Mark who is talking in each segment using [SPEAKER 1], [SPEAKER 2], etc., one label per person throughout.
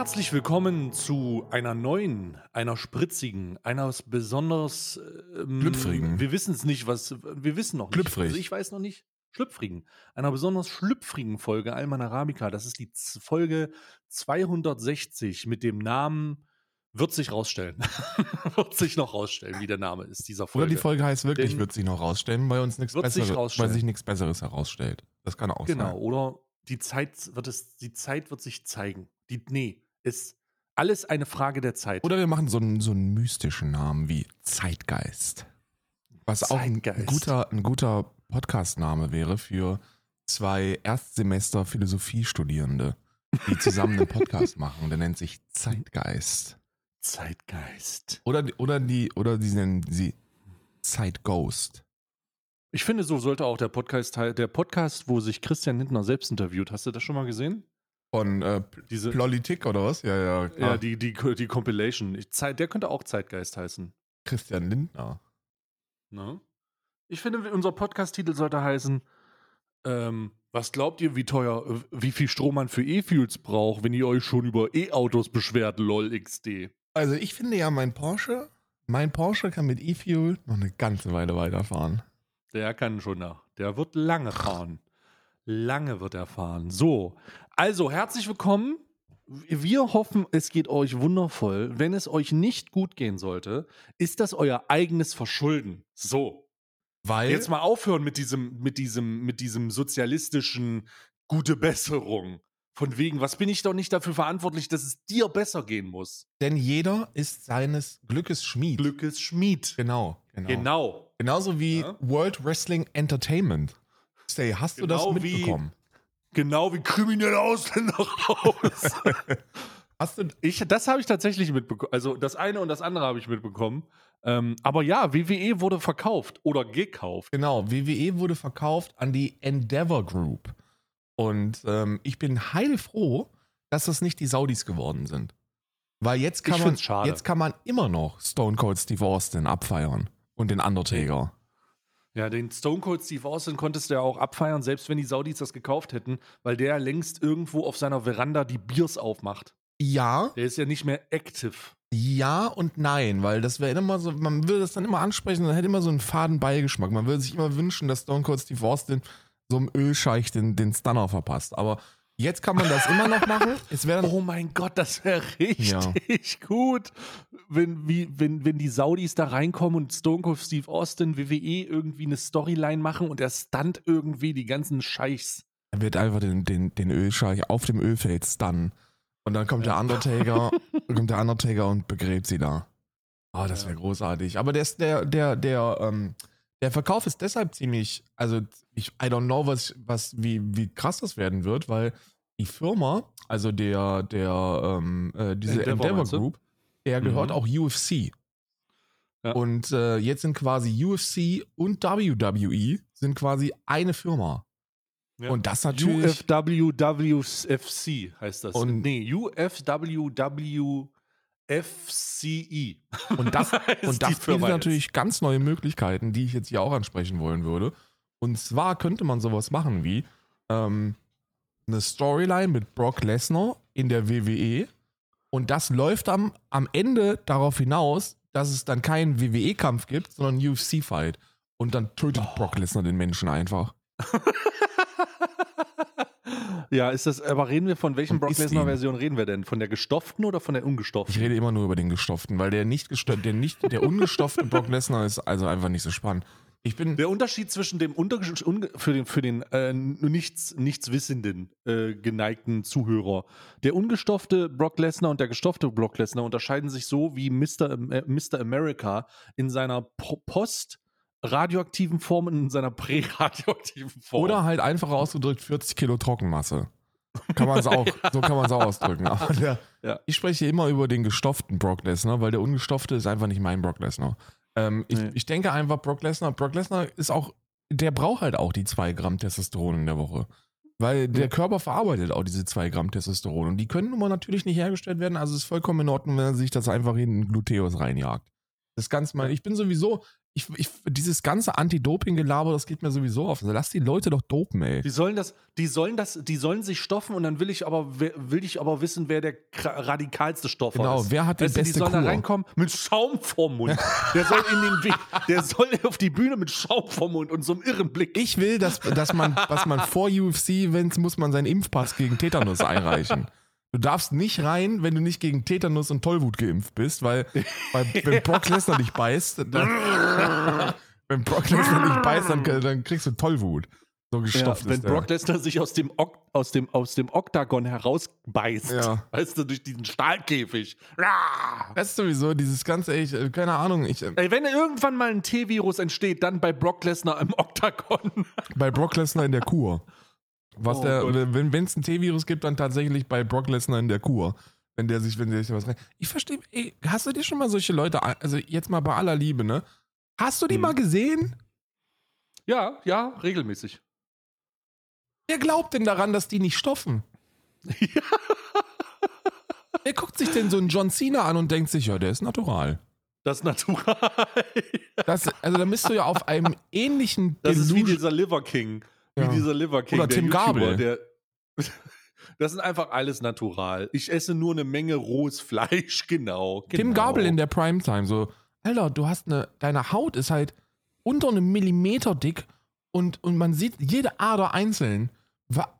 [SPEAKER 1] herzlich willkommen zu einer neuen, einer spritzigen, einer besonders ähm,
[SPEAKER 2] Schlüpfrigen.
[SPEAKER 1] Wir wissen es nicht, was wir wissen noch nicht.
[SPEAKER 2] Schlüpfrig.
[SPEAKER 1] Also ich weiß noch nicht. Schlüpfrigen. Einer besonders schlüpfrigen Folge Alman Arabica. Das ist die Z Folge 260 mit dem Namen wird sich rausstellen. wird sich noch rausstellen, wie der Name ist dieser Folge.
[SPEAKER 2] Oder die Folge heißt wirklich,
[SPEAKER 1] Denn-
[SPEAKER 2] wird sich noch rausstellen, weil uns nichts Besseres, weil sich nichts Besseres herausstellt. Das kann auch
[SPEAKER 1] Genau,
[SPEAKER 2] sein.
[SPEAKER 1] oder die Zeit wird es, die Zeit wird sich zeigen. Die, nee, ist alles eine Frage der Zeit.
[SPEAKER 2] Oder wir machen so einen, so einen mystischen Namen wie Zeitgeist. Was auch ein
[SPEAKER 1] Zeitgeist.
[SPEAKER 2] guter, ein guter Podcast-Name wäre für zwei Erstsemester Philosophiestudierende, die zusammen einen Podcast machen. Der nennt sich Zeitgeist.
[SPEAKER 1] Zeitgeist.
[SPEAKER 2] Oder, die- oder die, oder die nennen sie Zeitghost.
[SPEAKER 1] Ich finde, so sollte auch der Podcast, teil- der Podcast, wo sich Christian Lindner selbst interviewt. Hast du das schon mal gesehen?
[SPEAKER 2] Von äh,
[SPEAKER 1] Diese,
[SPEAKER 2] Politik oder was? Ja, ja, klar.
[SPEAKER 1] ja, die, die, die Compilation. Ich, Zeit, der könnte auch Zeitgeist heißen.
[SPEAKER 2] Christian Lindner.
[SPEAKER 1] Ne? Ich finde, unser Podcast-Titel sollte heißen, ähm, was glaubt ihr, wie teuer, wie viel Strom man für E-Fuels braucht, wenn ihr euch schon über E-Autos beschwert, lol XD.
[SPEAKER 2] Also ich finde ja, mein Porsche, mein Porsche kann mit E-Fuel noch eine ganze Weile weiterfahren.
[SPEAKER 1] Der kann schon nach. Der wird lange fahren. Lange wird er fahren. So, also herzlich willkommen. Wir hoffen, es geht euch wundervoll. Wenn es euch nicht gut gehen sollte, ist das euer eigenes Verschulden. So,
[SPEAKER 2] Weil
[SPEAKER 1] jetzt mal aufhören mit diesem, mit diesem, mit diesem sozialistischen gute Besserung. Von wegen, was bin ich doch nicht dafür verantwortlich, dass es dir besser gehen muss?
[SPEAKER 2] denn jeder ist seines Glückes Schmied.
[SPEAKER 1] Glückes Schmied.
[SPEAKER 2] Genau, genau.
[SPEAKER 1] Genau.
[SPEAKER 2] Genauso wie
[SPEAKER 1] Ja.
[SPEAKER 2] World Wrestling Entertainment. Stay, hast du
[SPEAKER 1] Genau
[SPEAKER 2] das
[SPEAKER 1] wie-
[SPEAKER 2] mitbekommen?
[SPEAKER 1] Genau wie kriminelle Ausländer raus.
[SPEAKER 2] Hast du
[SPEAKER 1] Ich, das habe ich tatsächlich mitbekommen. Also das eine und das andere habe ich mitbekommen. Ähm, aber ja, WWE wurde verkauft oder gekauft.
[SPEAKER 2] Genau, WWE wurde verkauft an die Endeavor Group. Und ähm, ich bin heilfroh, dass das nicht die Saudis geworden sind. Weil jetzt kann, man, jetzt kann man immer noch Stone Cold Steve Austin abfeiern. Und den Undertaker.
[SPEAKER 1] Ja, den Stone Cold Steve Austin konntest du ja auch abfeiern, selbst wenn die Saudis das gekauft hätten, weil der längst irgendwo auf seiner Veranda die Biers aufmacht.
[SPEAKER 2] Ja,
[SPEAKER 1] Der ist ja nicht mehr active.
[SPEAKER 2] ja und nein, weil das wäre immer so, man würde das dann immer ansprechen, dann hätte immer so einen faden Beigeschmack. Man würde sich immer wünschen, dass Stone Cold Steve Austin so einem Ölscheich den, den Stunner verpasst. Aber jetzt kann man das immer noch machen. Es dann
[SPEAKER 1] Oh mein Gott, das wäre richtig
[SPEAKER 2] Ja.
[SPEAKER 1] gut, wenn, wie, wenn, wenn die Saudis da reinkommen und Stone Cold Steve Austin, WWE irgendwie eine Storyline machen und er stunt irgendwie die ganzen Scheichs.
[SPEAKER 2] Er wird einfach den, den, den Ölscheich auf dem Ölfeld stunnen. Und dann kommt der Undertaker, kommt der Undertaker und begräbt sie da. Oh, das wäre
[SPEAKER 1] Ja.
[SPEAKER 2] großartig. Aber der, der, der, der, ähm, der Verkauf ist deshalb ziemlich, also ich, I don't know, was, was, wie, wie krass das werden wird, weil die Firma, also der, der, ähm, äh, diese
[SPEAKER 1] Endeavor,
[SPEAKER 2] Endeavor? Group, der gehört
[SPEAKER 1] Mhm.
[SPEAKER 2] auch UFC.
[SPEAKER 1] Ja.
[SPEAKER 2] Und äh, jetzt sind quasi UFC und WWE sind quasi eine Firma.
[SPEAKER 1] Ja.
[SPEAKER 2] Und das natürlich.
[SPEAKER 1] UFWWFC heißt das.
[SPEAKER 2] Und-
[SPEAKER 1] nee, UFWWFCE.
[SPEAKER 2] Und das, und das bietet natürlich ganz neue Möglichkeiten, die ich jetzt hier auch ansprechen wollen würde. Und zwar könnte man sowas machen wie ähm, eine Storyline mit Brock Lesnar in der WWE. Und das läuft am, am Ende darauf hinaus, dass es dann keinen WWE-Kampf gibt, sondern einen UFC-Fight. Und dann tötet
[SPEAKER 1] Oh.
[SPEAKER 2] Brock Lesnar den Menschen einfach.
[SPEAKER 1] ja, ist das, aber reden wir von welchen
[SPEAKER 2] Und
[SPEAKER 1] Brock
[SPEAKER 2] isst
[SPEAKER 1] Lesnar
[SPEAKER 2] ihn.
[SPEAKER 1] Version reden wir denn? Von der gestopften oder von der
[SPEAKER 2] Ich
[SPEAKER 1] ungestopften?
[SPEAKER 2] rede immer nur über den Gestofften, weil der nicht gestoffte, der nicht, der ungestopfte Brock Lesnar ist also einfach nicht so spannend. Ich bin,
[SPEAKER 1] Der Unterschied zwischen dem unter, unge- für den, für den äh, nichts, nichts wissenden äh, geneigten Zuhörer. Der ungestoffte Brock Lesnar und der gestoffte Brock Lesnar unterscheiden sich so wie Mr. Äh, Mr. America in seiner po post-radioaktiven Form und in seiner prä-radioaktiven Form.
[SPEAKER 2] Oder halt einfach ausgedrückt 40 Kilo Trockenmasse. Kann man es auch, so kann man es auch ausdrücken. Der,
[SPEAKER 1] Ja.
[SPEAKER 2] ich spreche immer über den gestofften Brock Lesnar, weil der ungestofte ist einfach nicht mein Brock Lesnar. Ähm, ich,
[SPEAKER 1] Nee.
[SPEAKER 2] ich denke einfach, Brock Lesnar, Brock Lesnar ist auch, der braucht halt auch die zwei Gramm Testosteron in der Woche. Weil der. Körper verarbeitet auch diese zwei Gramm Testosteron. Und die können nun mal natürlich nicht hergestellt werden. Also ist vollkommen in Ordnung, wenn er sich das einfach in den Gluteus reinjagt. Das Ganze mal, ich bin sowieso, ich, ich, dieses ganze Anti-Doping-Gelaber, das geht mir sowieso auf. Also lass die Leute doch dopen, ey.
[SPEAKER 1] Die sollen das, die sollen das, die sollen sich stoffen und dann will ich aber, will ich aber wissen, wer der radikalste Stoffer
[SPEAKER 2] genau,
[SPEAKER 1] ist.
[SPEAKER 2] Genau, wer hat die
[SPEAKER 1] weißt
[SPEAKER 2] beste
[SPEAKER 1] Die sollen
[SPEAKER 2] Kur?
[SPEAKER 1] da reinkommen mit Schaum vorm Mund. der soll in den Weg, der soll auf die Bühne mit Schaum vorm Mund und so einem irren Blick.
[SPEAKER 2] Ich will, dass, dass man, was man vor UFC-Events muss man seinen Impfpass gegen Tetanus einreichen. Du darfst nicht rein, wenn du nicht gegen Tetanus und Tollwut geimpft bist, weil, weil wenn Brock Lesnar dich beißt, dann, wenn Brock Lesnar dich beißt, dann, dann kriegst du Tollwut. So gestopft
[SPEAKER 1] ja, wenn
[SPEAKER 2] ist.
[SPEAKER 1] Brock Lesnar sich aus dem, ok aus dem, aus dem Oktagon herausbeißt,
[SPEAKER 2] Ja.
[SPEAKER 1] weißt du, durch diesen Stahlkäfig.
[SPEAKER 2] Das ist sowieso dieses ganze, ich, äh, keine Ahnung, ich, äh,
[SPEAKER 1] Ey, wenn irgendwann mal ein T-Virus entsteht, dann bei Brock Lesnar im Oktagon.
[SPEAKER 2] bei Brock Lesnar in der Kur. Was
[SPEAKER 1] Oh
[SPEAKER 2] der,
[SPEAKER 1] Gott.
[SPEAKER 2] wenn es ein T-Virus gibt, dann tatsächlich bei Brock Lesnar in der Kur. Wenn der sich, wenn der sich was rein. Ich verstehe, ey, hast du dir schon mal solche Leute, also jetzt mal bei aller Liebe, ne? Hast du die
[SPEAKER 1] Hm.
[SPEAKER 2] mal gesehen?
[SPEAKER 1] Ja, ja, regelmäßig.
[SPEAKER 2] Wer glaubt denn daran, dass die nicht stoffen? Wer guckt sich denn so einen John Cena an und denkt sich, ja, der ist natural.
[SPEAKER 1] Das Natural.
[SPEAKER 2] Das, also da bist du ja auf einem ähnlichen
[SPEAKER 1] Das ist wie
[SPEAKER 2] Delusion-
[SPEAKER 1] dieser Liver King. Wie
[SPEAKER 2] Ja.
[SPEAKER 1] dieser Liver King.
[SPEAKER 2] Oder
[SPEAKER 1] der
[SPEAKER 2] Tim
[SPEAKER 1] YouTuber,
[SPEAKER 2] Gabel.
[SPEAKER 1] Der, das ist einfach alles natural. Ich esse nur eine Menge rohes Fleisch, genau.
[SPEAKER 2] Tim
[SPEAKER 1] genau.
[SPEAKER 2] Gabel in der Primetime, so, Alter, du hast eine, deine Haut ist halt unter einem Millimeter dick und, und man sieht jede Ader einzeln.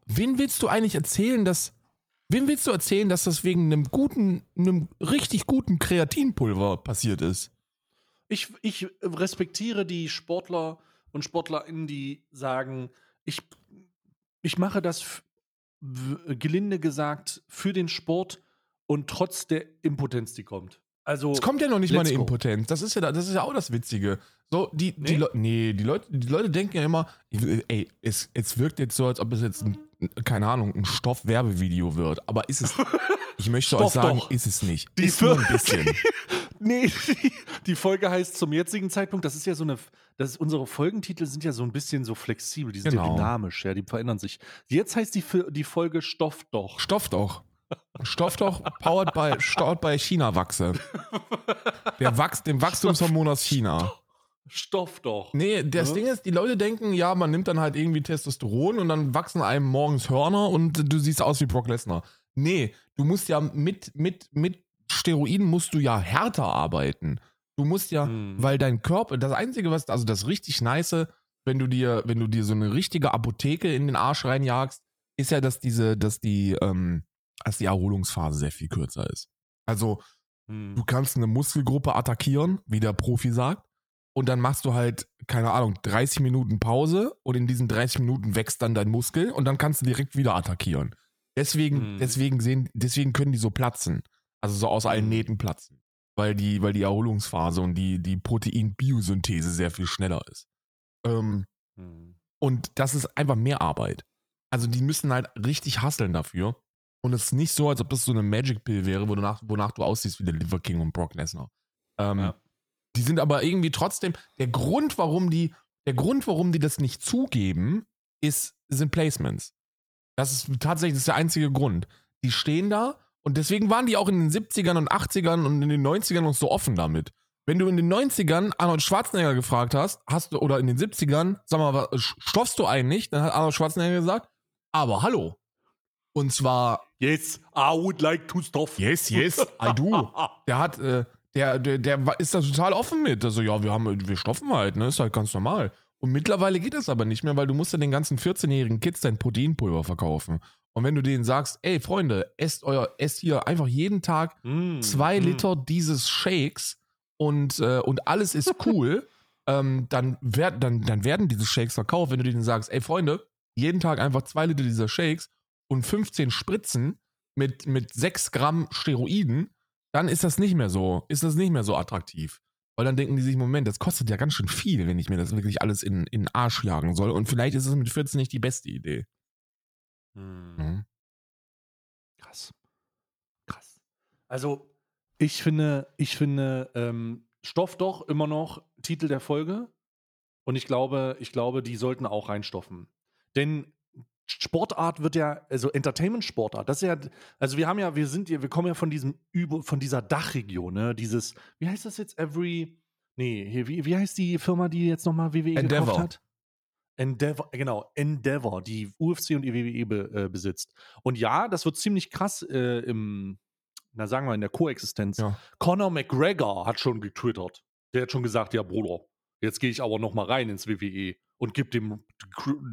[SPEAKER 2] Wen willst du eigentlich erzählen, dass, wem willst du erzählen, dass das wegen einem guten, einem richtig guten Kreatinpulver passiert ist?
[SPEAKER 1] Ich, ich respektiere die Sportler und SportlerInnen, die sagen, ich, ich mache das gelinde gesagt für den Sport und trotz der Impotenz, die kommt. Also,
[SPEAKER 2] Es kommt ja noch nicht mal eine
[SPEAKER 1] go.
[SPEAKER 2] Impotenz. Das ist ja, da- das ist ja auch das Witzige. So, die, die,
[SPEAKER 1] Nee?
[SPEAKER 2] Leu- nee, die, Leute, die Leute denken ja immer, ey, es, es wirkt jetzt so, als ob es jetzt ein, keine Ahnung, ein Stoffwerbevideo wird. Aber ist es, ich möchte euch sagen,
[SPEAKER 1] doch.
[SPEAKER 2] ist es nicht.
[SPEAKER 1] Die
[SPEAKER 2] ist nur ein bisschen.
[SPEAKER 1] Nee, die, Folge heißt zum jetzigen Zeitpunkt, das ist ja so eine, das ist, unsere Folgentitel sind ja so ein bisschen so flexibel, die sind ja
[SPEAKER 2] Genau.
[SPEAKER 1] dynamisch, ja, die verändern sich. Jetzt heißt die, die Folge Stoff doch.
[SPEAKER 2] Stoff doch. Stoff doch, powered by, steuert bei China-Wachse. Der Wachs, dem Wachstumshormon aus China.
[SPEAKER 1] Stoff doch.
[SPEAKER 2] Nee, das
[SPEAKER 1] Ja.
[SPEAKER 2] Ding ist, die Leute denken, ja, man nimmt dann halt irgendwie Testosteron und dann wachsen einem morgens Hörner und du siehst aus wie Brock Lesnar. Nee, du musst ja mit, mit, mit Steroiden musst du ja härter arbeiten. Du musst ja,
[SPEAKER 1] Hm.
[SPEAKER 2] weil dein Körper, das Einzige, was, also das richtig nice, wenn du dir, wenn du dir so eine richtige Apotheke in den Arsch reinjagst, ist ja, dass diese, dass die, ähm, dass die Erholungsphase sehr viel kürzer ist. Also,
[SPEAKER 1] Hm.
[SPEAKER 2] Du kannst eine Muskelgruppe attackieren, wie der Profi sagt. Und dann machst du halt, keine Ahnung, 30 Minuten Pause und in diesen 30 Minuten wächst dann dein Muskel und dann kannst du direkt wieder attackieren. Deswegen,
[SPEAKER 1] Mhm.
[SPEAKER 2] deswegen sehen, deswegen können die so platzen. Also so aus allen
[SPEAKER 1] Mhm.
[SPEAKER 2] Nähten platzen. Weil die, weil die Erholungsphase und die, die Proteinbiosynthese sehr viel schneller ist. Ähm,
[SPEAKER 1] Hm.
[SPEAKER 2] und das ist einfach mehr Arbeit. Also die müssen halt richtig hasseln dafür. Und es ist nicht so, als ob das so eine Magic Pill wäre, wonach, wonach du aussiehst wie der Liver King und Brock Lesnar. Ähm,
[SPEAKER 1] Ja.
[SPEAKER 2] Die sind aber irgendwie trotzdem, der Grund, warum die, der Grund, warum die das nicht zugeben, ist, sind Placements. Das ist tatsächlich das ist der einzige Grund. Die stehen da und deswegen waren die auch in den 70ern und 80ern und in den 90ern noch so offen damit. Wenn du in den 90ern Arnold Schwarzenegger gefragt hast, hast du, oder in den 70ern, sag mal, stoffst du einen nicht? Dann hat Arnold Schwarzenegger gesagt, aber hallo. Und zwar,
[SPEAKER 1] Yes, I would like to stop.
[SPEAKER 2] yes, yes, I do. Der hat, äh, der, der, der ist da total offen mit. Also, ja, wir haben, wir stoffen halt, ne? Ist halt ganz normal. Und mittlerweile geht das aber nicht mehr, weil du musst ja den ganzen 14-jährigen Kids dein Proteinpulver verkaufen. Und wenn du denen sagst, ey, Freunde, esst euer, esst hier einfach jeden Tag
[SPEAKER 1] Hm,
[SPEAKER 2] zwei
[SPEAKER 1] hm.
[SPEAKER 2] Liter dieses Shakes und, äh, und alles ist cool, ähm, dann, werd, dann, dann werden diese Shakes verkauft. Wenn du denen sagst, ey Freunde, jeden Tag einfach zwei Liter dieser Shakes und 15 Spritzen mit, mit 6 Gramm Steroiden, dann ist das nicht mehr so, ist das nicht mehr so attraktiv. Weil dann denken die sich, Moment, das kostet ja ganz schön viel, wenn ich mir das wirklich alles in, in den Arsch jagen soll. Und vielleicht ist es mit 14 nicht die beste Idee.
[SPEAKER 1] Hm.
[SPEAKER 2] Mhm.
[SPEAKER 1] Krass. Krass. Also, ich finde, ich finde, ähm, Stoff doch immer noch Titel der Folge. Und ich glaube, ich glaube, die sollten auch reinstoffen. Denn Sportart wird ja, also Entertainment-Sportart, das ist ja, also wir haben ja, wir sind ja, wir kommen ja von diesem Üb von dieser Dachregion, ne? Dieses, wie heißt das jetzt? Every, Nee, hier, wie, wie heißt die Firma, die jetzt nochmal WWE
[SPEAKER 2] Endeavor.
[SPEAKER 1] gekauft hat? Endeavor, genau, Endeavor, die UFC und die WWE be, äh, besitzt. Und ja, das wird ziemlich krass äh, im, na sagen wir, in der Koexistenz.
[SPEAKER 2] Ja.
[SPEAKER 1] Conor McGregor hat schon getwittert. Der hat schon gesagt, ja, Bruder, jetzt gehe ich aber nochmal rein ins WWE und gib dem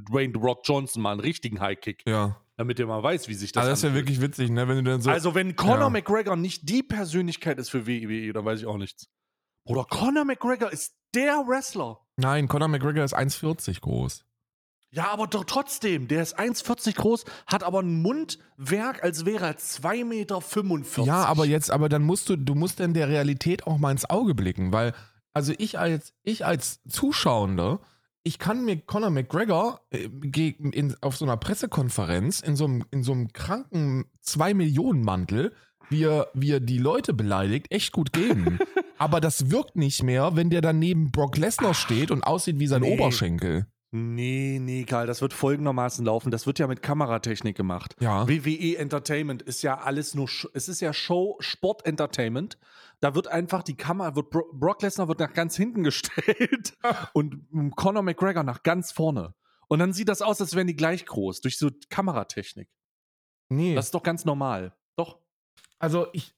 [SPEAKER 1] Dwayne The Rock Johnson mal einen richtigen High-Kick,
[SPEAKER 2] Ja.
[SPEAKER 1] damit der mal weiß, wie sich das
[SPEAKER 2] Also das ist ja wirklich witzig, ne? Wenn du dann so.
[SPEAKER 1] Also, wenn Conor
[SPEAKER 2] Ja.
[SPEAKER 1] McGregor nicht die Persönlichkeit ist für WWE, dann weiß ich auch nichts. Bruder, Conor McGregor ist der Wrestler.
[SPEAKER 2] Nein, Conor McGregor ist 1,40 groß.
[SPEAKER 1] Ja, aber doch trotzdem, der ist 1,40 groß, hat aber ein Mundwerk, als wäre er 2,45 Meter.
[SPEAKER 2] Ja, aber jetzt, aber dann musst du, du musst dann der Realität auch mal ins Auge blicken, weil, also ich als, ich als Zuschauender, ich kann mir Conor McGregor äh, in, auf so einer Pressekonferenz in so einem, in so einem kranken 2-Millionen-Mantel, wie er, wie er die Leute beleidigt, echt gut geben. aber das wirkt nicht mehr, wenn der dann neben Brock Lesnar steht und aussieht wie sein
[SPEAKER 1] nee.
[SPEAKER 2] Oberschenkel.
[SPEAKER 1] Nee, nee, Karl, das wird folgendermaßen laufen. Das wird ja mit Kameratechnik gemacht.
[SPEAKER 2] Ja.
[SPEAKER 1] WWE Entertainment ist ja alles nur, Sch- es ist ja Show, Sport Entertainment. Da wird einfach die Kamera, wird Bro Brock Lesnar wird nach ganz hinten gestellt und Conor McGregor nach ganz vorne. Und dann sieht das aus, als wären die gleich groß, durch so Kameratechnik.
[SPEAKER 2] Nee.
[SPEAKER 1] Das ist doch ganz normal.
[SPEAKER 2] Also ich,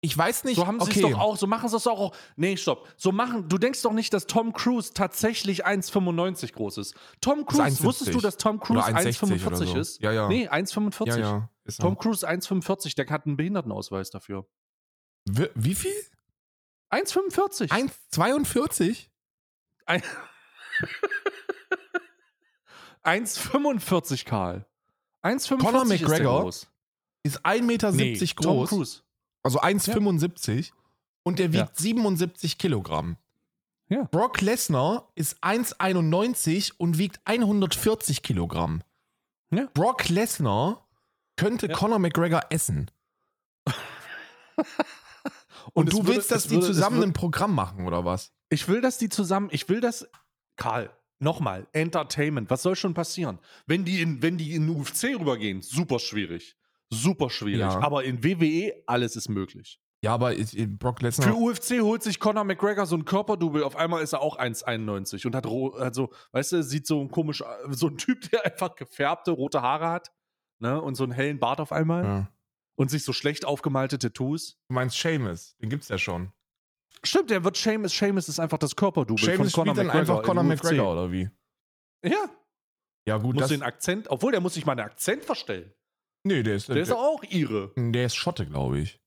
[SPEAKER 2] ich weiß nicht.
[SPEAKER 1] So haben sie
[SPEAKER 2] okay.
[SPEAKER 1] es doch auch, so machen sie es doch auch. Nee, stopp. So machen, du denkst doch nicht, dass Tom Cruise tatsächlich 1,95 groß ist. Tom Cruise,
[SPEAKER 2] 1,70
[SPEAKER 1] wusstest du, dass Tom Cruise
[SPEAKER 2] Oder 1,60 oder
[SPEAKER 1] 1,45
[SPEAKER 2] so.
[SPEAKER 1] ist?
[SPEAKER 2] Ja, ja.
[SPEAKER 1] Nee, 1,45.
[SPEAKER 2] Ja, ja. Ist
[SPEAKER 1] Tom. Cruise 1,45, der hat einen Behindertenausweis dafür.
[SPEAKER 2] Wie, wie viel?
[SPEAKER 1] 1,45.
[SPEAKER 2] 1,42?
[SPEAKER 1] Ein- 1,45, Karl. 1,45
[SPEAKER 2] Conor
[SPEAKER 1] ist
[SPEAKER 2] McGregor
[SPEAKER 1] groß.
[SPEAKER 2] Ist 1,70 Meter
[SPEAKER 1] Nee, Tom
[SPEAKER 2] groß.
[SPEAKER 1] Cruise.
[SPEAKER 2] Also 1,75. Und der wiegt
[SPEAKER 1] Ja.
[SPEAKER 2] 77 Kilogramm.
[SPEAKER 1] Ja.
[SPEAKER 2] Brock Lesnar ist 1,91 und wiegt 140 Kilogramm.
[SPEAKER 1] Ja.
[SPEAKER 2] Brock Lesnar könnte
[SPEAKER 1] Ja.
[SPEAKER 2] Conor McGregor essen. Und,
[SPEAKER 1] es
[SPEAKER 2] du
[SPEAKER 1] würde-
[SPEAKER 2] willst, dass die
[SPEAKER 1] würde-
[SPEAKER 2] zusammen
[SPEAKER 1] würde-
[SPEAKER 2] ein Programm machen, oder was?
[SPEAKER 1] Ich will, dass die zusammen, ich will das, Karl, nochmal, Entertainment, was soll schon passieren? Wenn die in, wenn die in UFC rübergehen, super schwierig. Super schwierig.
[SPEAKER 2] Ja.
[SPEAKER 1] Aber in WWE, alles ist möglich.
[SPEAKER 2] Ja, aber ist- Brock Lesnar.
[SPEAKER 1] Für UFC holt sich Conor McGregor so ein Körperdouble, auf einmal ist er auch 1,91 und hat, ro- also, weißt du, sieht so ein komisch, so ein Typ, der einfach gefärbte rote Haare hat, ne, und so einen hellen Bart auf einmal
[SPEAKER 2] ja.
[SPEAKER 1] und sich so schlecht aufgemalte Tattoos.
[SPEAKER 2] Du meinst Seamus, den gibt's ja schon.
[SPEAKER 1] Stimmt, der wird Seamus, Seamus ist einfach das Körperdouble
[SPEAKER 2] Seamus
[SPEAKER 1] von Conor
[SPEAKER 2] spielt dann
[SPEAKER 1] McGregor.
[SPEAKER 2] einfach Conor. McGregor, oder wie?
[SPEAKER 1] Ja,
[SPEAKER 2] Ja, gut,
[SPEAKER 1] muss den Akzent, obwohl der muss sich mal einen Akzent verstellen.
[SPEAKER 2] Nee, der ist,
[SPEAKER 1] Der ist auch ihre.
[SPEAKER 2] der ist Schotte, glaube ich.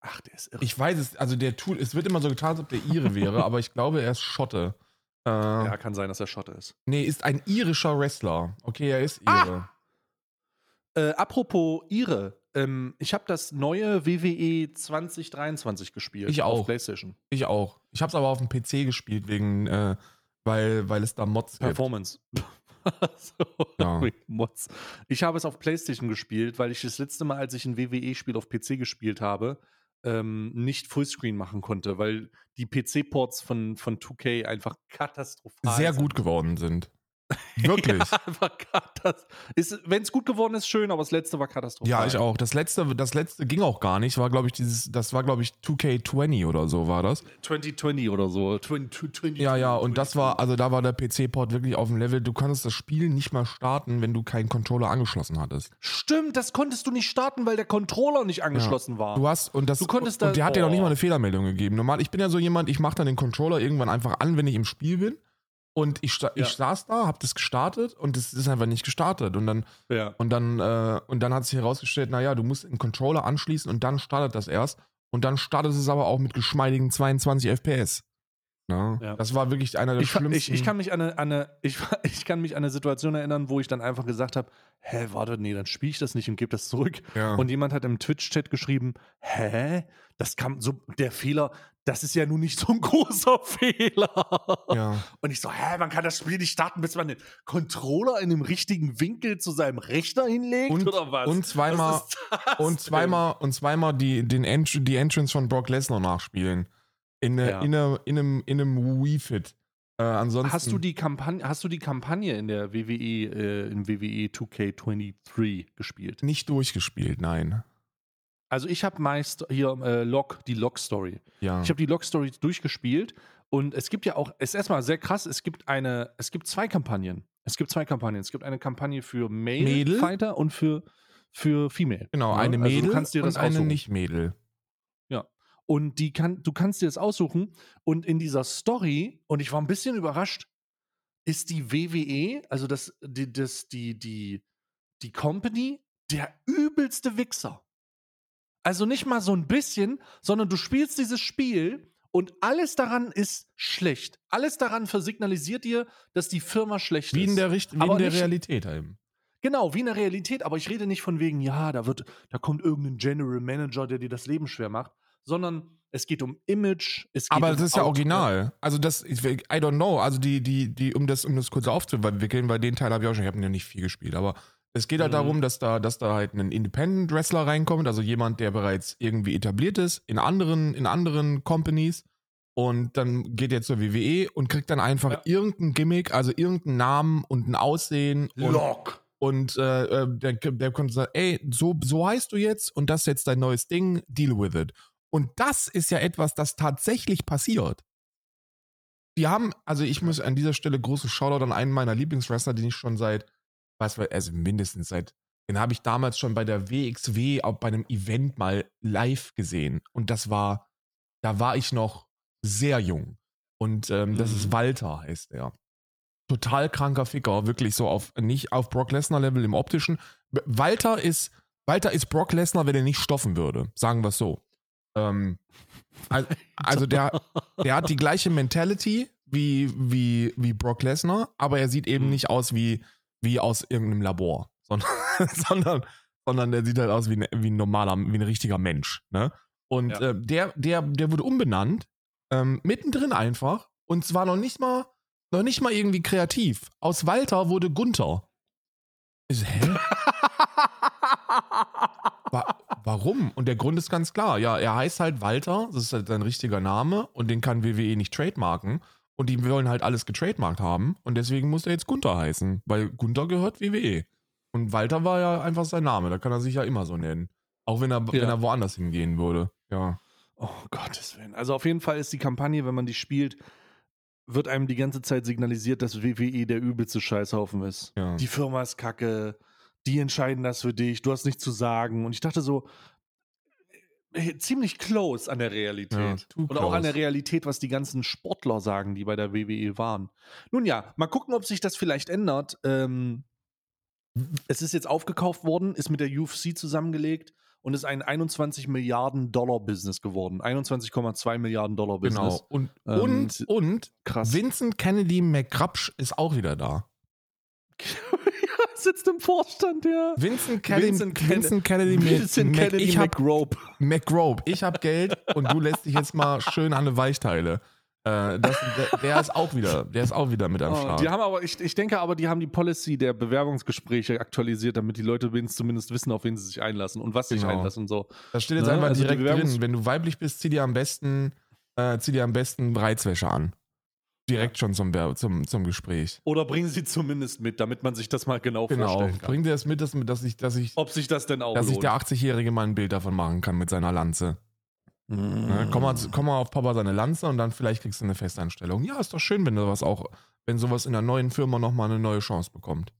[SPEAKER 1] Ach, der ist irre.
[SPEAKER 2] Ich weiß es, also der tut, es wird immer so getan, als ob der Ire wäre, aber ich glaube, er ist Schotte. Äh,
[SPEAKER 1] ja, kann sein, dass er Schotte ist.
[SPEAKER 2] Nee, ist ein irischer Wrestler. Okay, er ist
[SPEAKER 1] Ah!
[SPEAKER 2] Ire.
[SPEAKER 1] Äh, apropos ihre, ähm, ich habe das neue WWE 2023 gespielt.
[SPEAKER 2] Ich auch.
[SPEAKER 1] Auf PlayStation.
[SPEAKER 2] Ich auch. Ich habe es aber auf dem PC gespielt, wegen, äh, weil, weil es da Mods gibt.
[SPEAKER 1] Performance. so,
[SPEAKER 2] Ja.
[SPEAKER 1] Mods. Ich habe es auf PlayStation gespielt, weil ich das letzte Mal, als ich ein WWE-Spiel auf PC gespielt habe, ähm, nicht Fullscreen machen konnte, weil die PC-Ports von, von 2K einfach katastrophal
[SPEAKER 2] Sehr
[SPEAKER 1] sind.
[SPEAKER 2] gut geworden sind. Wirklich.
[SPEAKER 1] Ja, Wenn es gut geworden ist, schön, aber das letzte war katastrophal.
[SPEAKER 2] Ja, ich auch. Das letzte, das letzte ging auch gar nicht. War, glaube ich, dieses, das war, glaube ich, 2K20 oder so war das.
[SPEAKER 1] 2020 oder so. 20, 20,
[SPEAKER 2] Ja, ja, und das war, also da war der PC-Port wirklich auf dem Level. Du konntest das Spiel nicht mal starten, wenn du keinen Controller angeschlossen hattest.
[SPEAKER 1] Stimmt, das konntest du nicht starten, weil der Controller nicht angeschlossen war.
[SPEAKER 2] Du hast, und das,
[SPEAKER 1] Du konntest
[SPEAKER 2] und
[SPEAKER 1] da-
[SPEAKER 2] der hat dir noch nicht
[SPEAKER 1] oh.
[SPEAKER 2] mal eine Fehlermeldung gegeben. Normal, ich bin ja so jemand, ich mache dann den Controller irgendwann einfach an, wenn ich im Spiel bin. Und ich, sta-
[SPEAKER 1] Ja.
[SPEAKER 2] ich saß da, hab das gestartet und es ist einfach nicht gestartet. Und dann,
[SPEAKER 1] ja.
[SPEAKER 2] und dann, äh, und dann hat sich herausgestellt, naja, du musst den Controller anschließen und dann startet das erst. Und dann startet es aber auch mit geschmeidigen 22 FPS. Na,
[SPEAKER 1] Ja.
[SPEAKER 2] Das war wirklich einer der
[SPEAKER 1] Ich,
[SPEAKER 2] schlimmsten.
[SPEAKER 1] ich, ich, kann mich an eine, an eine, ich, ich kann mich an eine Situation erinnern, wo ich dann einfach gesagt habe, hä, warte, nee, dann spiele ich das nicht und gebe das zurück.
[SPEAKER 2] ja.
[SPEAKER 1] Und jemand hat im Twitch-Chat geschrieben, hä, das kam so, der Fehler, das ist ja nun nicht so ein großer Fehler.
[SPEAKER 2] ja.
[SPEAKER 1] Und ich so, hä, man kann das Spiel nicht starten, bis man den Controller in dem richtigen Winkel zu seinem Rechner hinlegt
[SPEAKER 2] Und-
[SPEAKER 1] oder was?
[SPEAKER 2] und zweimal-
[SPEAKER 1] Was
[SPEAKER 2] Und
[SPEAKER 1] denn?
[SPEAKER 2] zweimal, und zweimal die, den Ent die Entrance von Brock Lesnar nachspielen. In, ne-
[SPEAKER 1] Ja.
[SPEAKER 2] in, ne- in einem, in einem Wii Fit. Äh, ansonsten.
[SPEAKER 1] Hast du die Kampagne, hast du die Kampagne in der WWE, äh, in WWE 2K23 gespielt?
[SPEAKER 2] nicht durchgespielt, nein.
[SPEAKER 1] Also ich habe meist hier äh, Log, die Log-Story.
[SPEAKER 2] Ja.
[SPEAKER 1] Ich habe die Log-Story durchgespielt und es gibt ja auch, es ist erstmal sehr krass, es gibt eine, es gibt zwei Kampagnen. Es gibt zwei Kampagnen. Es gibt eine Kampagne für Male
[SPEAKER 2] Mädel?
[SPEAKER 1] Fighter und für, für Female.
[SPEAKER 2] genau,
[SPEAKER 1] Ja,
[SPEAKER 2] eine
[SPEAKER 1] also du
[SPEAKER 2] Mädel
[SPEAKER 1] das
[SPEAKER 2] und eine
[SPEAKER 1] aussuchen.
[SPEAKER 2] Nicht-Mädel.
[SPEAKER 1] Und die kann, du kannst dir das aussuchen. Und in dieser Story, und ich war ein bisschen überrascht, ist die WWE, also das, die, das, die, die, die Company, der übelste Wichser. Also nicht mal so ein bisschen, sondern du spielst dieses Spiel und alles daran ist schlecht. Alles daran versignalisiert dir, dass die Firma schlecht
[SPEAKER 2] Wie
[SPEAKER 1] ist.
[SPEAKER 2] in der, Richt wie
[SPEAKER 1] Aber
[SPEAKER 2] in der
[SPEAKER 1] nicht-
[SPEAKER 2] Realität eben.
[SPEAKER 1] Genau, wie in der Realität, aber ich rede nicht von wegen, ja, da wird, da kommt irgendein General Manager, der dir das Leben schwer macht, sondern es geht um Image, es geht
[SPEAKER 2] Aber
[SPEAKER 1] um
[SPEAKER 2] das ist ja original. Also das, ich, I don't know. Also die, die, die, um das, um das kurz aufzuwickeln, weil den Teil habe ich auch schon, ich habe ja nicht viel gespielt, aber es geht halt
[SPEAKER 1] Mhm.
[SPEAKER 2] darum, dass da, dass da halt ein Independent Wrestler reinkommt, also jemand, der bereits irgendwie etabliert ist in anderen, in anderen Companies. Und dann geht er zur WWE und kriegt dann einfach
[SPEAKER 1] Ja.
[SPEAKER 2] irgendein Gimmick, also irgendeinen Namen und ein Aussehen. Und,
[SPEAKER 1] Lock.
[SPEAKER 2] und äh, äh, der, der kommt sagen, ey, so, so heißt du jetzt und das ist jetzt dein neues Ding, deal with it. Und das ist ja etwas, das tatsächlich passiert. Die haben, also ich muss an dieser Stelle großes Shoutout an einen meiner Lieblingswrestler, den ich schon seit, was war, also mindestens seit, den habe ich damals schon bei der WXW auch bei einem Event mal live gesehen. Und das war, da war ich noch sehr jung. Und ähm, das
[SPEAKER 1] Mhm.
[SPEAKER 2] ist Walter, heißt er. Total kranker Ficker, wirklich so auf, nicht auf Brock Lesnar-Level im optischen. Walter ist, Walter ist Brock Lesnar, wenn er nicht stoffen würde, sagen wir es so. Ähm, al- also der, der hat die gleiche Mentality wie, wie, wie Brock Lesnar, aber er sieht eben
[SPEAKER 1] Mhm.
[SPEAKER 2] nicht aus wie, wie aus irgendeinem Labor, sondern, sondern, sondern der sieht halt aus wie, ein- wie ein normaler, wie ein richtiger Mensch. Ne? Und
[SPEAKER 1] Ja.
[SPEAKER 2] äh, der, der, der wurde umbenannt, ähm, mittendrin einfach, und zwar noch nicht mal, noch nicht mal irgendwie kreativ. Aus Walter wurde Gunther. So, hä? Wa warum? Und der Grund ist ganz klar. Ja, er heißt halt Walter, das ist halt sein richtiger Name und den kann WWE nicht trademarken. Und die wollen halt alles getrademarkt haben und deswegen muss er jetzt Gunther heißen, weil Gunther gehört WWE. Und Walter war ja einfach sein Name, da kann er sich ja immer so nennen. Auch wenn er, wenn
[SPEAKER 1] Ja.
[SPEAKER 2] er woanders hingehen würde. Ja.
[SPEAKER 1] Oh Gottes Willen. Also auf jeden Fall ist die Kampagne, wenn man die spielt, wird einem die ganze Zeit signalisiert, dass WWE der übelste Scheißhaufen ist.
[SPEAKER 2] Ja.
[SPEAKER 1] Die Firma ist kacke, die entscheiden das für dich, du hast nichts zu sagen. Und ich dachte so, äh, ziemlich close an der Realität.
[SPEAKER 2] Ja,
[SPEAKER 1] Und auch an der. Realität, was die ganzen Sportler sagen, die bei der WWE waren. Nun ja, mal gucken, ob sich das vielleicht ändert. Ähm, es ist jetzt aufgekauft worden, ist mit der UFC zusammengelegt und ist ein 21 Milliarden Dollar Business geworden. 21,2 Milliarden Dollar Business.
[SPEAKER 2] Genau. Und,
[SPEAKER 1] Ähm,
[SPEAKER 2] und, und
[SPEAKER 1] Krass.
[SPEAKER 2] Vincent Kennedy McCrapsch ist auch wieder da.
[SPEAKER 1] sitzt im Vorstand, ja.
[SPEAKER 2] Vincent Kennedy,
[SPEAKER 1] Vincent Ken-
[SPEAKER 2] Vincent Kennedy, Mc-
[SPEAKER 1] Vincent Kennedy
[SPEAKER 2] ich hab,
[SPEAKER 1] McRope.
[SPEAKER 2] McGrobe, ich hab Geld und du lässt dich jetzt mal schön an eine Weichteile. Äh, das, der, der ist auch wieder, der ist auch wieder mit am
[SPEAKER 1] Oh,
[SPEAKER 2] Start.
[SPEAKER 1] die haben aber, ich, ich denke aber, die haben die Policy der Bewerbungsgespräche aktualisiert, damit die Leute wenigstens zumindest wissen, auf wen sie sich einlassen und was sie sich
[SPEAKER 2] Genau.
[SPEAKER 1] einlassen und so.
[SPEAKER 2] Das steht jetzt
[SPEAKER 1] Ne?
[SPEAKER 2] einfach
[SPEAKER 1] Also
[SPEAKER 2] direkt drin. Wenn du weiblich bist, zieh dir am besten, äh, zieh dir am besten Reizwäsche an. Direkt schon zum, zum, zum Gespräch.
[SPEAKER 1] Oder bringen sie zumindest mit, damit man sich das mal genau,
[SPEAKER 2] Genau.
[SPEAKER 1] vorstellen kann.
[SPEAKER 2] Bring dir das mit, dass, dass ich, dass ich,
[SPEAKER 1] Ob sich das denn auch
[SPEAKER 2] dass ich
[SPEAKER 1] lohnt.
[SPEAKER 2] der 80-Jährige mal ein Bild davon machen kann mit seiner Lanze. Ne? Komm, mal, komm mal auf Papa seine Lanze und dann vielleicht kriegst du eine Festanstellung. Ja, ist doch schön, wenn du was auch, wenn sowas in einer neuen Firma nochmal eine neue Chance bekommt.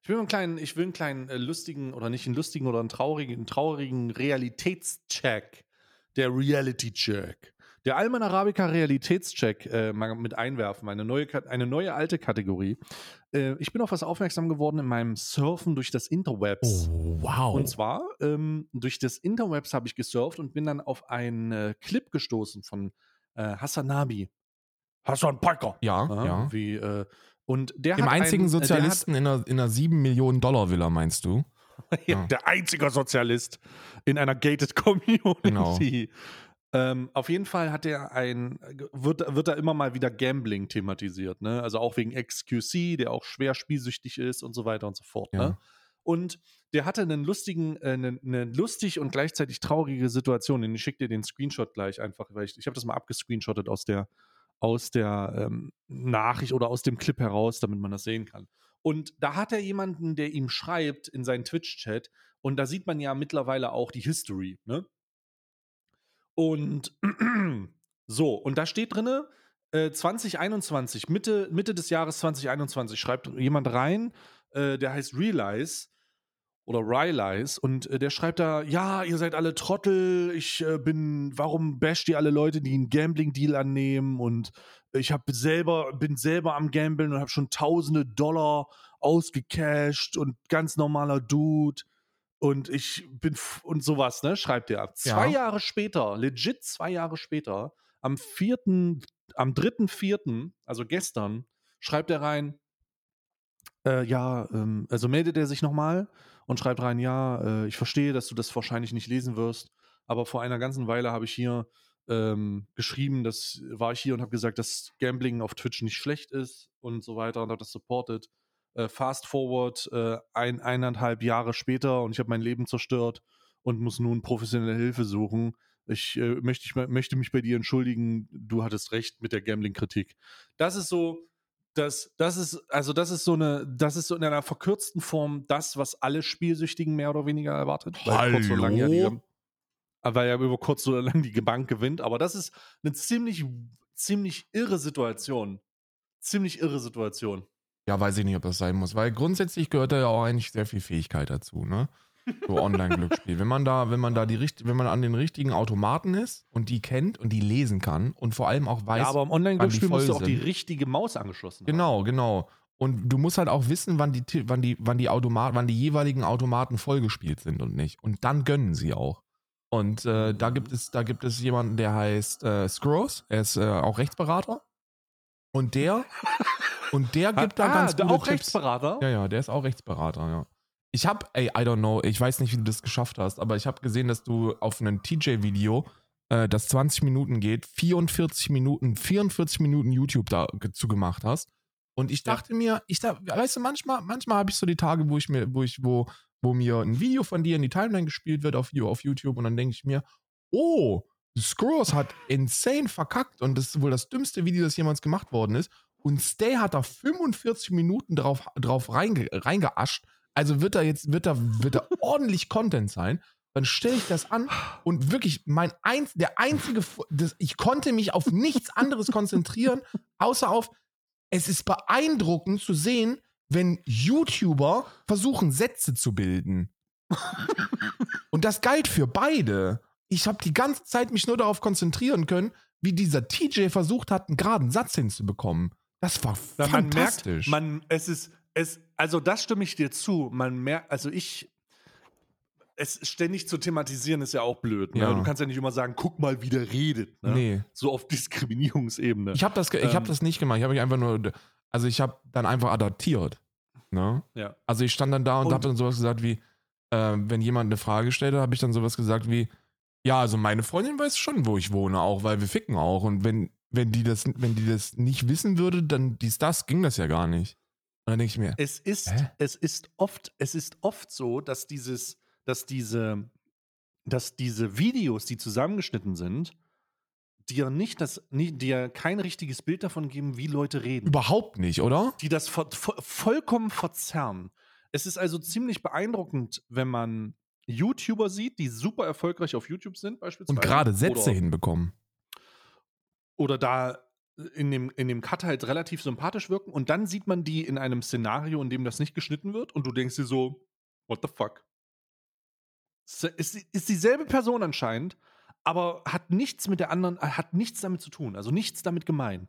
[SPEAKER 1] Ich will einen kleinen, ich will einen kleinen äh, lustigen oder nicht einen lustigen oder einen traurigen, einen traurigen Realitätscheck. Der Reality-Check. Der Alman Arabica Realitätscheck äh, mal mit einwerfen. Eine neue, eine neue alte Kategorie. Äh, ich bin auf was aufmerksam geworden in meinem Surfen durch das Interwebs.
[SPEAKER 2] Oh, wow.
[SPEAKER 1] Und zwar ähm, durch das Interwebs habe ich gesurft und bin dann auf einen äh, Clip gestoßen von äh, Hassan Nabi. Hassan Piker.
[SPEAKER 2] ja,
[SPEAKER 1] Ja,
[SPEAKER 2] ja.
[SPEAKER 1] Wie, äh, und der
[SPEAKER 2] Dem
[SPEAKER 1] hat
[SPEAKER 2] einzigen
[SPEAKER 1] einen, äh, der hat-
[SPEAKER 2] Sozialisten in einer, in einer 7 Millionen Dollar Villa, meinst du?
[SPEAKER 1] Ja,
[SPEAKER 2] Ja.
[SPEAKER 1] Der einzige Sozialist in einer gated Community.
[SPEAKER 2] Genau.
[SPEAKER 1] Ähm, auf jeden Fall hat er ein, wird, wird da immer mal wieder Gambling thematisiert, ne? Also auch wegen XQC, der auch schwer spielsüchtig ist und so weiter und so fort.
[SPEAKER 2] Ja.
[SPEAKER 1] Ne? Und der hatte einen lustigen, äh, eine, eine lustig und gleichzeitig traurige Situation. Und ich schicke dir den Screenshot gleich einfach, weil ich, ich habe das mal abgescreenshottet aus der, aus der ähm, Nachricht oder aus dem Clip heraus, damit man das sehen kann. Und da hat er jemanden, der ihm schreibt in seinen Twitch-Chat. Und da sieht man ja mittlerweile auch die History, ne? Und so, und da steht drinne, äh, 2021, Mitte, Mitte des Jahres 2021, schreibt jemand rein, äh, der heißt Realize oder Realize und äh, der schreibt da, ja, ihr seid alle Trottel, ich äh, bin, warum basht ihr alle Leute, die einen Gambling-Deal annehmen und ich hab selber, bin selber am Gamblen und habe schon tausende Dollar ausgecasht und ganz normaler Dude und ich bin und sowas, ne, schreibt er. Zwei
[SPEAKER 2] Ja.
[SPEAKER 1] Jahre später, legit zwei Jahre später, am vierten, am dritten vierten, also gestern, schreibt er rein, äh, ja, ähm, also meldet er sich nochmal und schreibt rein, ja, äh, ich verstehe, dass du das wahrscheinlich nicht lesen wirst, aber vor einer ganzen Weile habe ich hier ähm, geschrieben, das war ich hier und habe gesagt, dass Gambling auf Twitch nicht schlecht ist und so weiter und habe das supported. Äh, fast forward, äh, ein, eineinhalb Jahre später und ich habe mein Leben zerstört und muss nun professionelle Hilfe suchen. Ich äh, möchte, ich möchte mich bei dir entschuldigen, du hattest recht mit der Gambling-Kritik. Das ist so, das, das ist, also das ist so eine, das ist so in einer verkürzten Form das, was alle Spielsüchtigen mehr oder weniger erwartet. Weil kurz oder lang ja die,
[SPEAKER 2] Hallo?
[SPEAKER 1] weil ja über kurz oder lang die Bank gewinnt. Aber das ist eine ziemlich, ziemlich irre Situation. Ziemlich irre Situation.
[SPEAKER 2] Ja, weiß ich nicht, ob das sein muss, weil grundsätzlich gehört da ja auch eigentlich sehr viel Fähigkeit dazu, ne? So Online-Glücksspiel. wenn man da, wenn man da die richt wenn man an den richtigen Automaten ist und die kennt und die lesen kann und vor allem auch weiß,
[SPEAKER 1] ja, aber im Online-Glücksspiel musst du auch die richtige Maus angeschlossen haben.
[SPEAKER 2] Genau, genau. Und du musst halt auch wissen, wann die, wann die, wann die Automat, wann die jeweiligen Automaten vollgespielt sind und nicht. Und dann gönnen sie auch. Und äh, da gibt es, da gibt es jemanden, der heißt äh, Scrooge. Er ist äh, auch Rechtsberater. Und der, und der gibt da
[SPEAKER 1] ah,
[SPEAKER 2] ganz
[SPEAKER 1] der
[SPEAKER 2] gute
[SPEAKER 1] auch
[SPEAKER 2] Tipps.
[SPEAKER 1] Rechtsberater?
[SPEAKER 2] Ja, ja, der ist auch Rechtsberater, ja. Ich hab, ey, I don't know, ich weiß nicht, wie du das geschafft hast, aber ich habe gesehen, dass du auf einem TJ-Video, äh, das 20 Minuten geht, 44 Minuten, 44 Minuten YouTube dazu gemacht hast. Und ich
[SPEAKER 1] Ja.
[SPEAKER 2] dachte mir, ich da, weißt du, manchmal, manchmal habe ich so die Tage, wo ich mir, wo ich, wo, wo mir ein Video von dir in die Timeline gespielt wird auf, auf YouTube und dann denke ich mir, oh, Scrolls hat insane verkackt und das ist wohl das dümmste Video, das jemals gemacht worden ist. Und Stay hat da 45 Minuten drauf, drauf reinge, reingeascht. Also wird da jetzt, wird da, wird da ordentlich Content sein. Dann stelle ich das an und wirklich mein eins, der einzige, das, ich konnte mich auf nichts anderes konzentrieren, außer auf, es ist beeindruckend zu sehen, wenn YouTuber versuchen, Sätze zu bilden. Und das galt für beide. Ich habe die ganze Zeit mich nur darauf konzentrieren können, wie dieser TJ versucht hat, einen geraden Satz hinzubekommen. Das war
[SPEAKER 1] Ja, man merkt,
[SPEAKER 2] fantastisch.
[SPEAKER 1] man, es ist, es, also das stimme ich dir zu. Man merkt, also ich, es ständig zu thematisieren ist ja auch blöd. Ne?
[SPEAKER 2] Ja.
[SPEAKER 1] Du kannst ja nicht immer sagen, guck mal, wie der redet. Ne?
[SPEAKER 2] nee.
[SPEAKER 1] So auf Diskriminierungsebene.
[SPEAKER 2] Ich habe das, ich hab
[SPEAKER 1] Ähm.
[SPEAKER 2] das nicht gemacht. Ich habe mich einfach nur, also ich habe dann einfach adaptiert. Ne?
[SPEAKER 1] ja.
[SPEAKER 2] Also ich stand dann da und,
[SPEAKER 1] Und-
[SPEAKER 2] habe dann sowas gesagt wie, äh, wenn jemand eine Frage stellt, habe ich dann sowas gesagt wie, ja, also meine Freundin weiß schon, wo ich wohne, auch, weil wir ficken auch. Und wenn, wenn die das, wenn die das nicht wissen würde, dann dies, das, ging das ja gar nicht. Und dann denke ich mir,
[SPEAKER 1] Es ist,
[SPEAKER 2] Hä?
[SPEAKER 1] es ist oft, es ist oft so, dass dieses, dass diese, dass diese Videos, die zusammengeschnitten sind, dir nicht das, dir kein richtiges Bild davon geben, wie Leute reden.
[SPEAKER 2] überhaupt nicht, oder?
[SPEAKER 1] die das vo vo vollkommen verzerren. Es ist also ziemlich beeindruckend, wenn man YouTuber sieht, die super erfolgreich auf YouTube sind, beispielsweise.
[SPEAKER 2] Und gerade Sätze
[SPEAKER 1] oder,
[SPEAKER 2] hinbekommen.
[SPEAKER 1] Oder da in dem, in dem Cut halt relativ sympathisch wirken. Und dann sieht man die in einem Szenario, in dem das nicht geschnitten wird. Und du denkst dir so, what the fuck? Ist, ist dieselbe Person anscheinend, aber hat nichts mit der anderen, hat nichts damit zu tun. Also nichts damit gemein.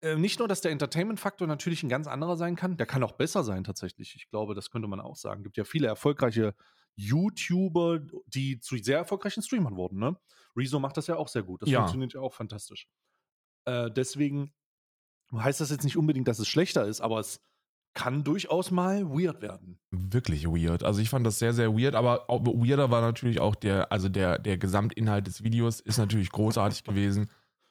[SPEAKER 1] Äh, nicht nur, dass der Entertainment-Faktor natürlich ein ganz anderer sein kann, der kann auch besser sein tatsächlich. Ich glaube, das könnte man auch sagen. Es gibt ja viele erfolgreiche YouTuber, die zu sehr erfolgreichen Streamern wurden. Ne? Rezo macht das ja auch sehr gut. Das
[SPEAKER 2] Ja.
[SPEAKER 1] funktioniert ja auch fantastisch. Äh, deswegen heißt das jetzt nicht unbedingt, dass es schlechter ist, aber es kann durchaus mal weird werden.
[SPEAKER 2] Wirklich weird. Also ich fand das sehr, sehr weird, aber auch weirder war natürlich auch der, also der, der Gesamtinhalt des Videos ist natürlich großartig gewesen.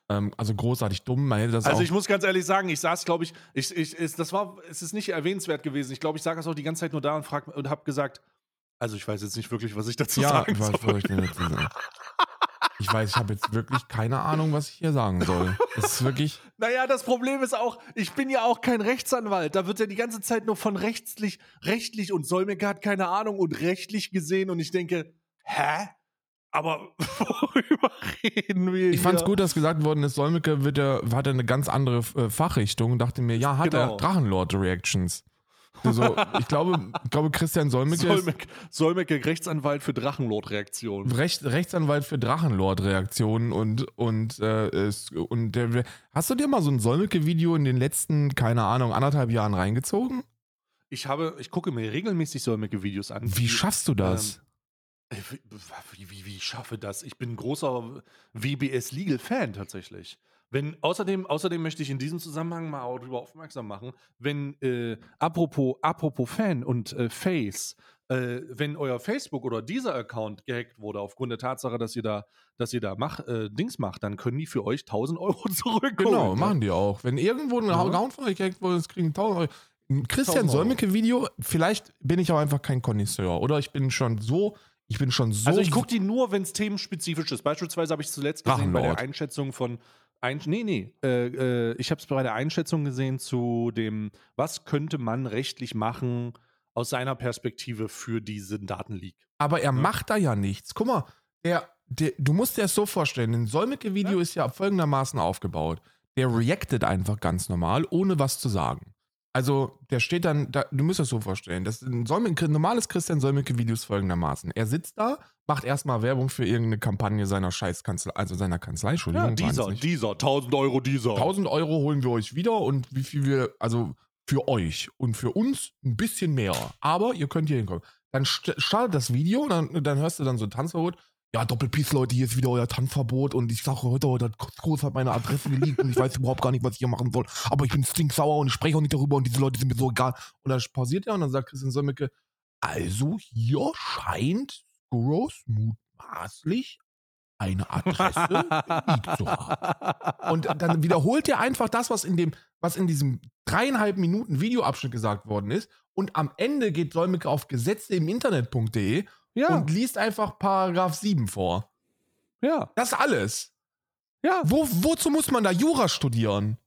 [SPEAKER 2] Ähm, also großartig dumm.
[SPEAKER 1] Also ich muss ganz ehrlich sagen, ich saß, glaube ich, ich, ich es, das war, es ist nicht erwähnenswert gewesen. Ich glaube, ich sage das auch die ganze Zeit nur da und, frag, und habe gesagt, also ich weiß jetzt nicht wirklich, was ich dazu
[SPEAKER 2] ja,
[SPEAKER 1] sagen
[SPEAKER 2] was
[SPEAKER 1] soll.
[SPEAKER 2] soll ich dazu sagen? Ich weiß, ich habe jetzt wirklich keine Ahnung, was ich hier sagen soll. Das ist wirklich.
[SPEAKER 1] Naja, das Problem ist auch, ich bin ja auch kein Rechtsanwalt. Da wird ja die ganze Zeit nur von rechtlich, rechtlich und Solmecke hat keine Ahnung und rechtlich gesehen und ich denke, hä? Aber worüber reden wir
[SPEAKER 2] Ich fand's
[SPEAKER 1] hier?
[SPEAKER 2] gut, dass gesagt worden ist, Solmecke wird ja, hat ja eine ganz andere äh, Fachrichtung und dachte mir, ja, hat
[SPEAKER 1] Genau.
[SPEAKER 2] er Drachenlord-Reactions. Also, ich glaube, ich glaube, Christian Solmecke ist
[SPEAKER 1] Solmecke, Solmecke, Rechtsanwalt für Drachenlord-Reaktion.
[SPEAKER 2] Recht, Rechtsanwalt für Drachenlord-Reaktionen und, und, äh, und der, hast du dir mal so ein Solmecke-Video in den letzten, keine Ahnung, anderthalb Jahren reingezogen?
[SPEAKER 1] Ich habe, ich gucke mir regelmäßig Solmecke-Videos an.
[SPEAKER 2] Wie
[SPEAKER 1] die-
[SPEAKER 2] schaffst du das?
[SPEAKER 1] Äh, Wie, wie, wie, wie schaffe das? Ich bin ein großer WBS Legal Fan tatsächlich. Wenn, außerdem, außerdem möchte ich in diesem Zusammenhang mal auch darüber aufmerksam machen, wenn, äh, apropos, apropos Fan und äh, Face, äh, wenn euer Facebook oder dieser Account gehackt wurde, aufgrund der Tatsache, dass ihr da, dass ihr da mach, äh, Dings macht, dann können die für euch 1000 Euro zurückholen.
[SPEAKER 2] Genau,
[SPEAKER 1] ne?
[SPEAKER 2] machen die auch. Wenn irgendwo ein
[SPEAKER 1] Ja.
[SPEAKER 2] Account von euch gehackt wurde, das kriegen 1000 Euro. Ein Christian
[SPEAKER 1] 1000 Euro.
[SPEAKER 2] Solmecke-Video, vielleicht bin ich auch einfach kein Connoisseur oder ich bin schon so, ich bin schon so.
[SPEAKER 1] Also ich gucke die nur, wenn es themenspezifisch ist. Beispielsweise habe ich zuletzt gesehen bei der. Einschätzung von ein, nee, nee, äh, äh, ich habe es bei der Einschätzung gesehen zu dem, was könnte man rechtlich machen aus seiner Perspektive für diesen Datenleak.
[SPEAKER 2] Aber er
[SPEAKER 1] Ja.
[SPEAKER 2] macht da ja nichts. Guck mal, der, der, du musst dir das so vorstellen, ein Solmecke-Video ist ja folgendermaßen aufgebaut. Der reactet einfach ganz normal, ohne was zu sagen. Also, der steht dann, da, du musst das so vorstellen, das ein, Solmecke, ein normales Christian Solmecke-Video ist folgendermaßen. Er sitzt da, macht erstmal Werbung für irgendeine Kampagne seiner Scheißkanzlei, also seiner Kanzlei, Entschuldigung.
[SPEAKER 1] Ja, dieser, dieser, 1000 Euro dieser.
[SPEAKER 2] 1000 Euro holen wir euch wieder und wie viel wir, also für euch und für uns ein bisschen mehr. Aber ihr könnt hier hinkommen. Dann st- startet das Video und dann, dann hörst du dann so ein Tanzverbot. Ja, Doppelpiece, Leute, hier ist wieder euer Tanzverbot und ich sage heute, heute hat Groß hat meine Adresse geleakt und ich weiß überhaupt gar nicht, was ich hier machen soll. Aber ich bin stinksauer und ich spreche auch nicht darüber und diese Leute sind mir so egal. Und dann pausiert er und dann sagt Christian Solmecke, also hier scheint Gross mutmaßlich eine Adresse geleakt zu haben. Und dann wiederholt er einfach das, was in dem, was in diesem dreieinhalb Minuten Videoabschnitt gesagt worden ist. Und am Ende geht Solmecke auf Gesetze im Internet.de
[SPEAKER 1] ja,
[SPEAKER 2] und liest einfach Paragraph 7 vor.
[SPEAKER 1] ja,
[SPEAKER 2] Das alles.
[SPEAKER 1] ja.
[SPEAKER 2] Wo, wozu muss man da Jura studieren?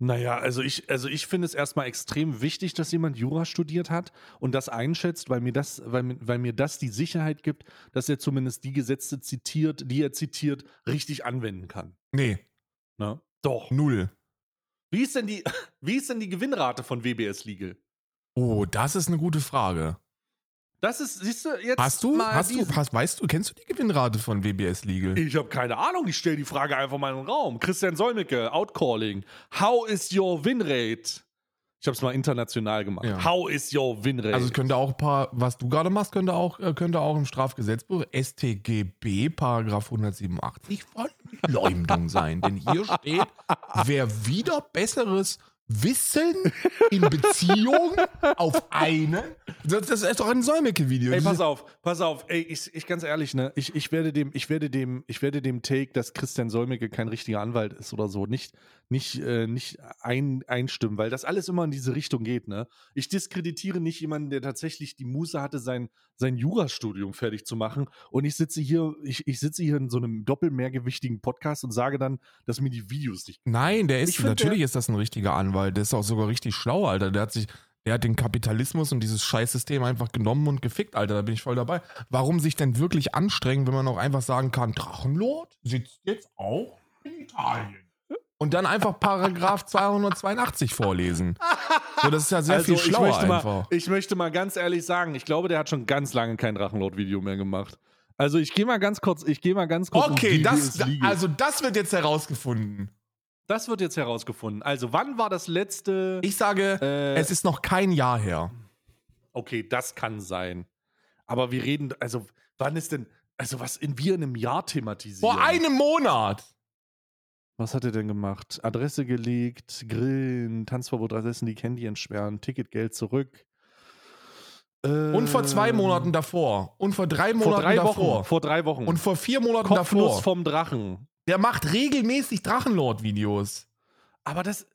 [SPEAKER 1] Naja, also ich, also ich finde es erstmal extrem wichtig, dass jemand Jura studiert hat und das einschätzt, weil mir das, weil, weil mir das die Sicherheit gibt, dass er zumindest die Gesetze zitiert, die er zitiert, richtig anwenden kann.
[SPEAKER 2] Nee,
[SPEAKER 1] Ne? Doch.
[SPEAKER 2] null.
[SPEAKER 1] Wie ist denn die, wie ist denn die Gewinnrate von WBS Legal?
[SPEAKER 2] Oh, das ist eine gute Frage.
[SPEAKER 1] Das ist, siehst du, jetzt
[SPEAKER 2] Hast du,
[SPEAKER 1] mal
[SPEAKER 2] hast du, hast, weißt du, kennst du die Gewinnrate von WBS Legal?
[SPEAKER 1] Ich habe keine Ahnung, ich stelle die Frage einfach mal in den Raum. Christian Solmecke, Outcalling. How is your win rate? Ich habe es mal international gemacht.
[SPEAKER 2] Ja.
[SPEAKER 1] How is your win rate?
[SPEAKER 2] Also es könnte auch ein paar, was du gerade machst, könnte auch, äh, könnte auch im Strafgesetzbuch StGB Paragraph 187 Verleumdung sein. Denn hier steht, wer wieder besseres Wissen in Beziehung auf einen. Das, das ist doch ein Säumecke-Video.
[SPEAKER 1] Ey, pass auf, pass auf. Ey, ich, ich ganz ehrlich, ne, ich, ich werde dem, ich werde dem, ich werde dem Take, dass Christian Solmecke kein richtiger Anwalt ist oder so, nicht, nicht, äh, nicht ein, einstimmen, weil das alles immer in diese Richtung geht, ne? Ich diskreditiere nicht jemanden, der tatsächlich die Muße hatte, sein, sein Jurastudium fertig zu machen. Und ich sitze hier, ich, ich sitze hier in so einem doppelmehrgewichtigen Podcast und sage dann, dass mir die Videos nicht.
[SPEAKER 2] Nein, der ist,
[SPEAKER 1] find,
[SPEAKER 2] natürlich ist das ein richtiger Anwalt. Der ist auch sogar richtig schlau, Alter. Der hat sich, der hat den Kapitalismus und dieses Scheißsystem einfach genommen und gefickt, Alter. Da bin ich voll dabei. Warum sich denn wirklich anstrengen, wenn man auch einfach sagen kann, Drachenlord sitzt jetzt auch in Italien. Und dann einfach Paragraph 282 vorlesen. So, das ist ja sehr viel
[SPEAKER 1] Also, ich
[SPEAKER 2] schlauer
[SPEAKER 1] möchte,
[SPEAKER 2] einfach.
[SPEAKER 1] mal, ich möchte mal ganz ehrlich sagen, ich glaube, der hat schon ganz lange kein Drachenlord-Video mehr gemacht. Also ich gehe mal ganz kurz, ich gehe mal ganz kurz.
[SPEAKER 2] Okay, das, also das wird jetzt herausgefunden.
[SPEAKER 1] Das wird jetzt herausgefunden. Also wann war das letzte?
[SPEAKER 2] Ich sage,
[SPEAKER 1] Äh,
[SPEAKER 2] es ist noch kein Jahr her.
[SPEAKER 1] okay, das kann sein. Aber wir reden, also wann ist denn, also was in wir in einem Jahr thematisieren?
[SPEAKER 2] Vor einem Monat.
[SPEAKER 1] Was hat er denn gemacht? Adresse gelegt, Grillen, Tanzverbot, Adressen, die Candy entsperren, Ticketgeld zurück.
[SPEAKER 2] Und vor zwei
[SPEAKER 1] Ähm,
[SPEAKER 2] Monaten davor. Und vor drei Monaten
[SPEAKER 1] Vor drei
[SPEAKER 2] davor.
[SPEAKER 1] Wochen. Vor drei Wochen.
[SPEAKER 2] Und vor vier Monaten
[SPEAKER 1] Kopfnuss
[SPEAKER 2] davor.
[SPEAKER 1] vom Drachen.
[SPEAKER 2] Der macht regelmäßig Drachenlord-Videos.
[SPEAKER 1] Aber das.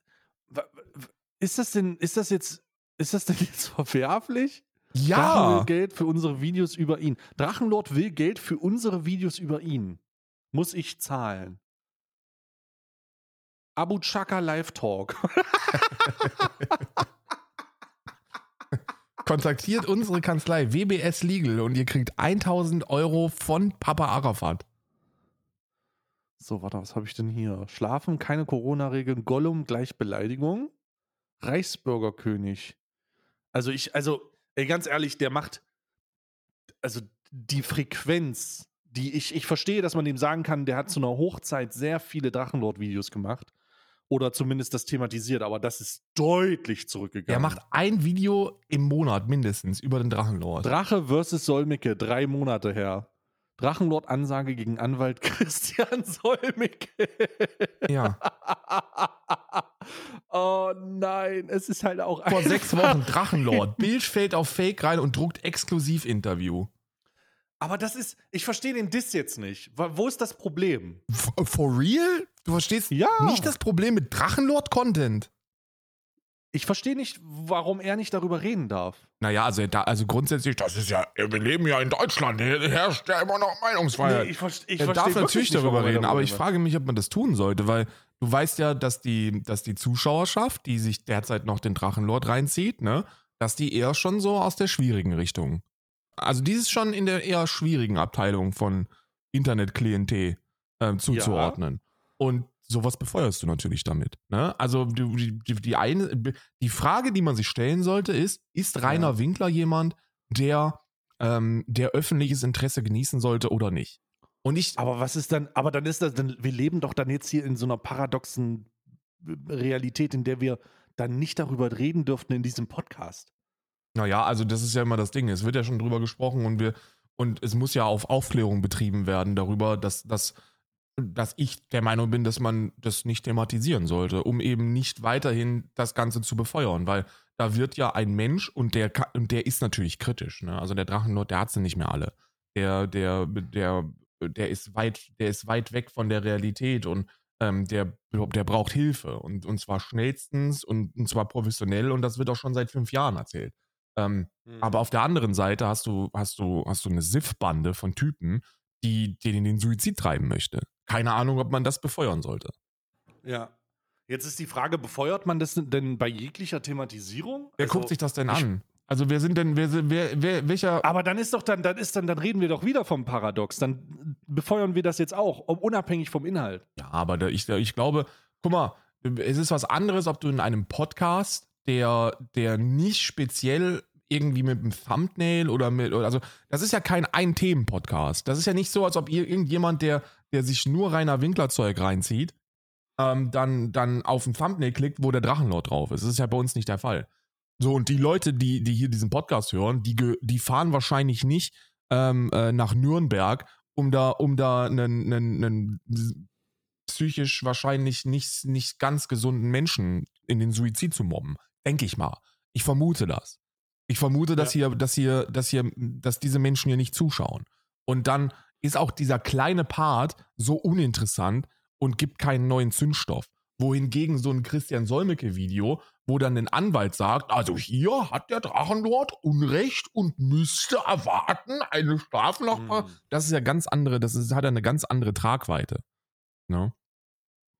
[SPEAKER 1] Ist das denn, ist das jetzt, ist das denn jetzt verwerflich? Drachen
[SPEAKER 2] Ja.
[SPEAKER 1] will Geld für unsere Videos über ihn. Drachenlord will Geld für unsere Videos über ihn. muss ich zahlen? Abu Chaka Live Talk.
[SPEAKER 2] Kontaktiert unsere Kanzlei WBS Legal und ihr kriegt 1000 Euro von Papa Arafat.
[SPEAKER 1] So, warte, was habe ich denn hier? Schlafen, keine Corona-Regeln, Gollum gleich Beleidigung, Reichsbürgerkönig. Also ich, also, ey, ganz ehrlich, der macht, also die Frequenz, die ich, ich verstehe, dass man dem sagen kann, der hat zu einer Hochzeit sehr viele Drachenlord-Videos gemacht. Oder zumindest das thematisiert, aber das ist deutlich zurückgegangen.
[SPEAKER 2] Er macht ein Video im Monat mindestens über den Drachenlord.
[SPEAKER 1] Drache versus Solmecke, drei Monate her. Drachenlord-Ansage gegen Anwalt Christian Solmecke.
[SPEAKER 2] Ja.
[SPEAKER 1] oh nein, es ist halt auch.
[SPEAKER 2] Vor sechs Wochen Drachenlord. Bild fällt auf Fake rein und druckt Exklusiv-Interview.
[SPEAKER 1] Aber das ist, ich verstehe den Diss jetzt nicht. Wo ist das Problem?
[SPEAKER 2] For real? Du verstehst
[SPEAKER 1] Ja.
[SPEAKER 2] nicht das Problem mit Drachenlord-Content?
[SPEAKER 1] Ich verstehe nicht, warum er nicht darüber reden darf.
[SPEAKER 2] Naja, also, da, also grundsätzlich, das ist ja, wir leben ja in Deutschland, hier herrscht ja immer noch Meinungsfreiheit.
[SPEAKER 1] ich, verste- ich
[SPEAKER 2] er
[SPEAKER 1] verstehe
[SPEAKER 2] darf natürlich
[SPEAKER 1] nicht,
[SPEAKER 2] darüber
[SPEAKER 1] er
[SPEAKER 2] reden, aber ich frage mich, ob man das tun sollte, weil du weißt ja, dass die, dass die Zuschauerschaft, die sich derzeit noch den Drachenlord reinzieht, ne, dass die eher schon so aus der schwierigen Richtung. Also die ist schon in der eher schwierigen Abteilung von Internetklientel ähm, zuzuordnen. Und sowas befeuerst du natürlich damit. Ne? Also die, die, die, eine, die Frage, die man sich stellen sollte, ist, ist Rainer
[SPEAKER 1] Ja.
[SPEAKER 2] Winkler jemand, der, ähm, der öffentliches Interesse genießen sollte oder nicht? Und ich,
[SPEAKER 1] Aber was ist dann, aber dann ist das, dann, wir leben doch dann jetzt hier in so einer paradoxen Realität, in der wir dann nicht darüber reden dürften in diesem Podcast.
[SPEAKER 2] Naja, also das ist ja immer das Ding. Es wird ja schon drüber gesprochen und wir und es muss ja auf Aufklärung betrieben werden darüber, dass, dass, dass ich der Meinung bin, dass man das nicht thematisieren sollte, um eben nicht weiterhin das Ganze zu befeuern, weil da wird ja ein Mensch und der und der ist natürlich kritisch. Ne? Also der Drachenlord, der hat sie nicht mehr alle. Der, der, der, der ist weit, der ist weit weg von der Realität und ähm, der, der braucht Hilfe und, und zwar schnellstens und, und zwar professionell und das wird auch schon seit fünf Jahren erzählt. Ähm, aber auf der anderen Seite hast du, hast du, hast du eine SIF-Bande von Typen, die, die in den Suizid treiben möchte. Keine Ahnung, ob man das befeuern sollte.
[SPEAKER 1] Ja. Jetzt ist die Frage, befeuert man das denn bei jeglicher Thematisierung?
[SPEAKER 2] Wer
[SPEAKER 1] Also,
[SPEAKER 2] guckt sich das denn an? Also wer sind denn, wer, wer, wer welcher,
[SPEAKER 1] Aber dann ist doch dann, dann ist dann, dann reden wir doch wieder vom Paradox. Dann befeuern wir das jetzt auch, unabhängig vom Inhalt.
[SPEAKER 2] Ja, aber ich, ich glaube, guck mal, es ist was anderes, ob du in einem Podcast, der, der nicht speziell irgendwie mit einem Thumbnail oder mit, also das ist ja kein Ein-Themen-Podcast. Das ist ja nicht so, als ob irgendjemand, der, der sich nur Rainer Winkler-Zeug reinzieht, ähm, dann, dann auf ein Thumbnail klickt, wo der Drachenlord drauf ist. Das ist ja bei uns nicht der Fall. So, und die Leute, die, die hier diesen Podcast hören, die, die fahren wahrscheinlich nicht ähm, äh, nach Nürnberg, um da, um da einen, einen, einen psychisch wahrscheinlich nicht, nicht ganz gesunden Menschen in den Suizid zu mobben. Denke ich mal. Ich vermute das. Ich vermute, dass hier, dass hier, dass hier, dass diese Menschen hier nicht zuschauen. Und dann ist auch dieser kleine Part so uninteressant und gibt keinen neuen Zündstoff. Wohingegen so ein Christian Solmecke-Video, wo dann ein Anwalt sagt, also hier hat der Drachenlord Unrecht und müsste erwarten eine Strafnachbar.
[SPEAKER 1] Hm.
[SPEAKER 2] Das ist ja ganz andere, das ist, hat ja eine ganz andere Tragweite. Ne?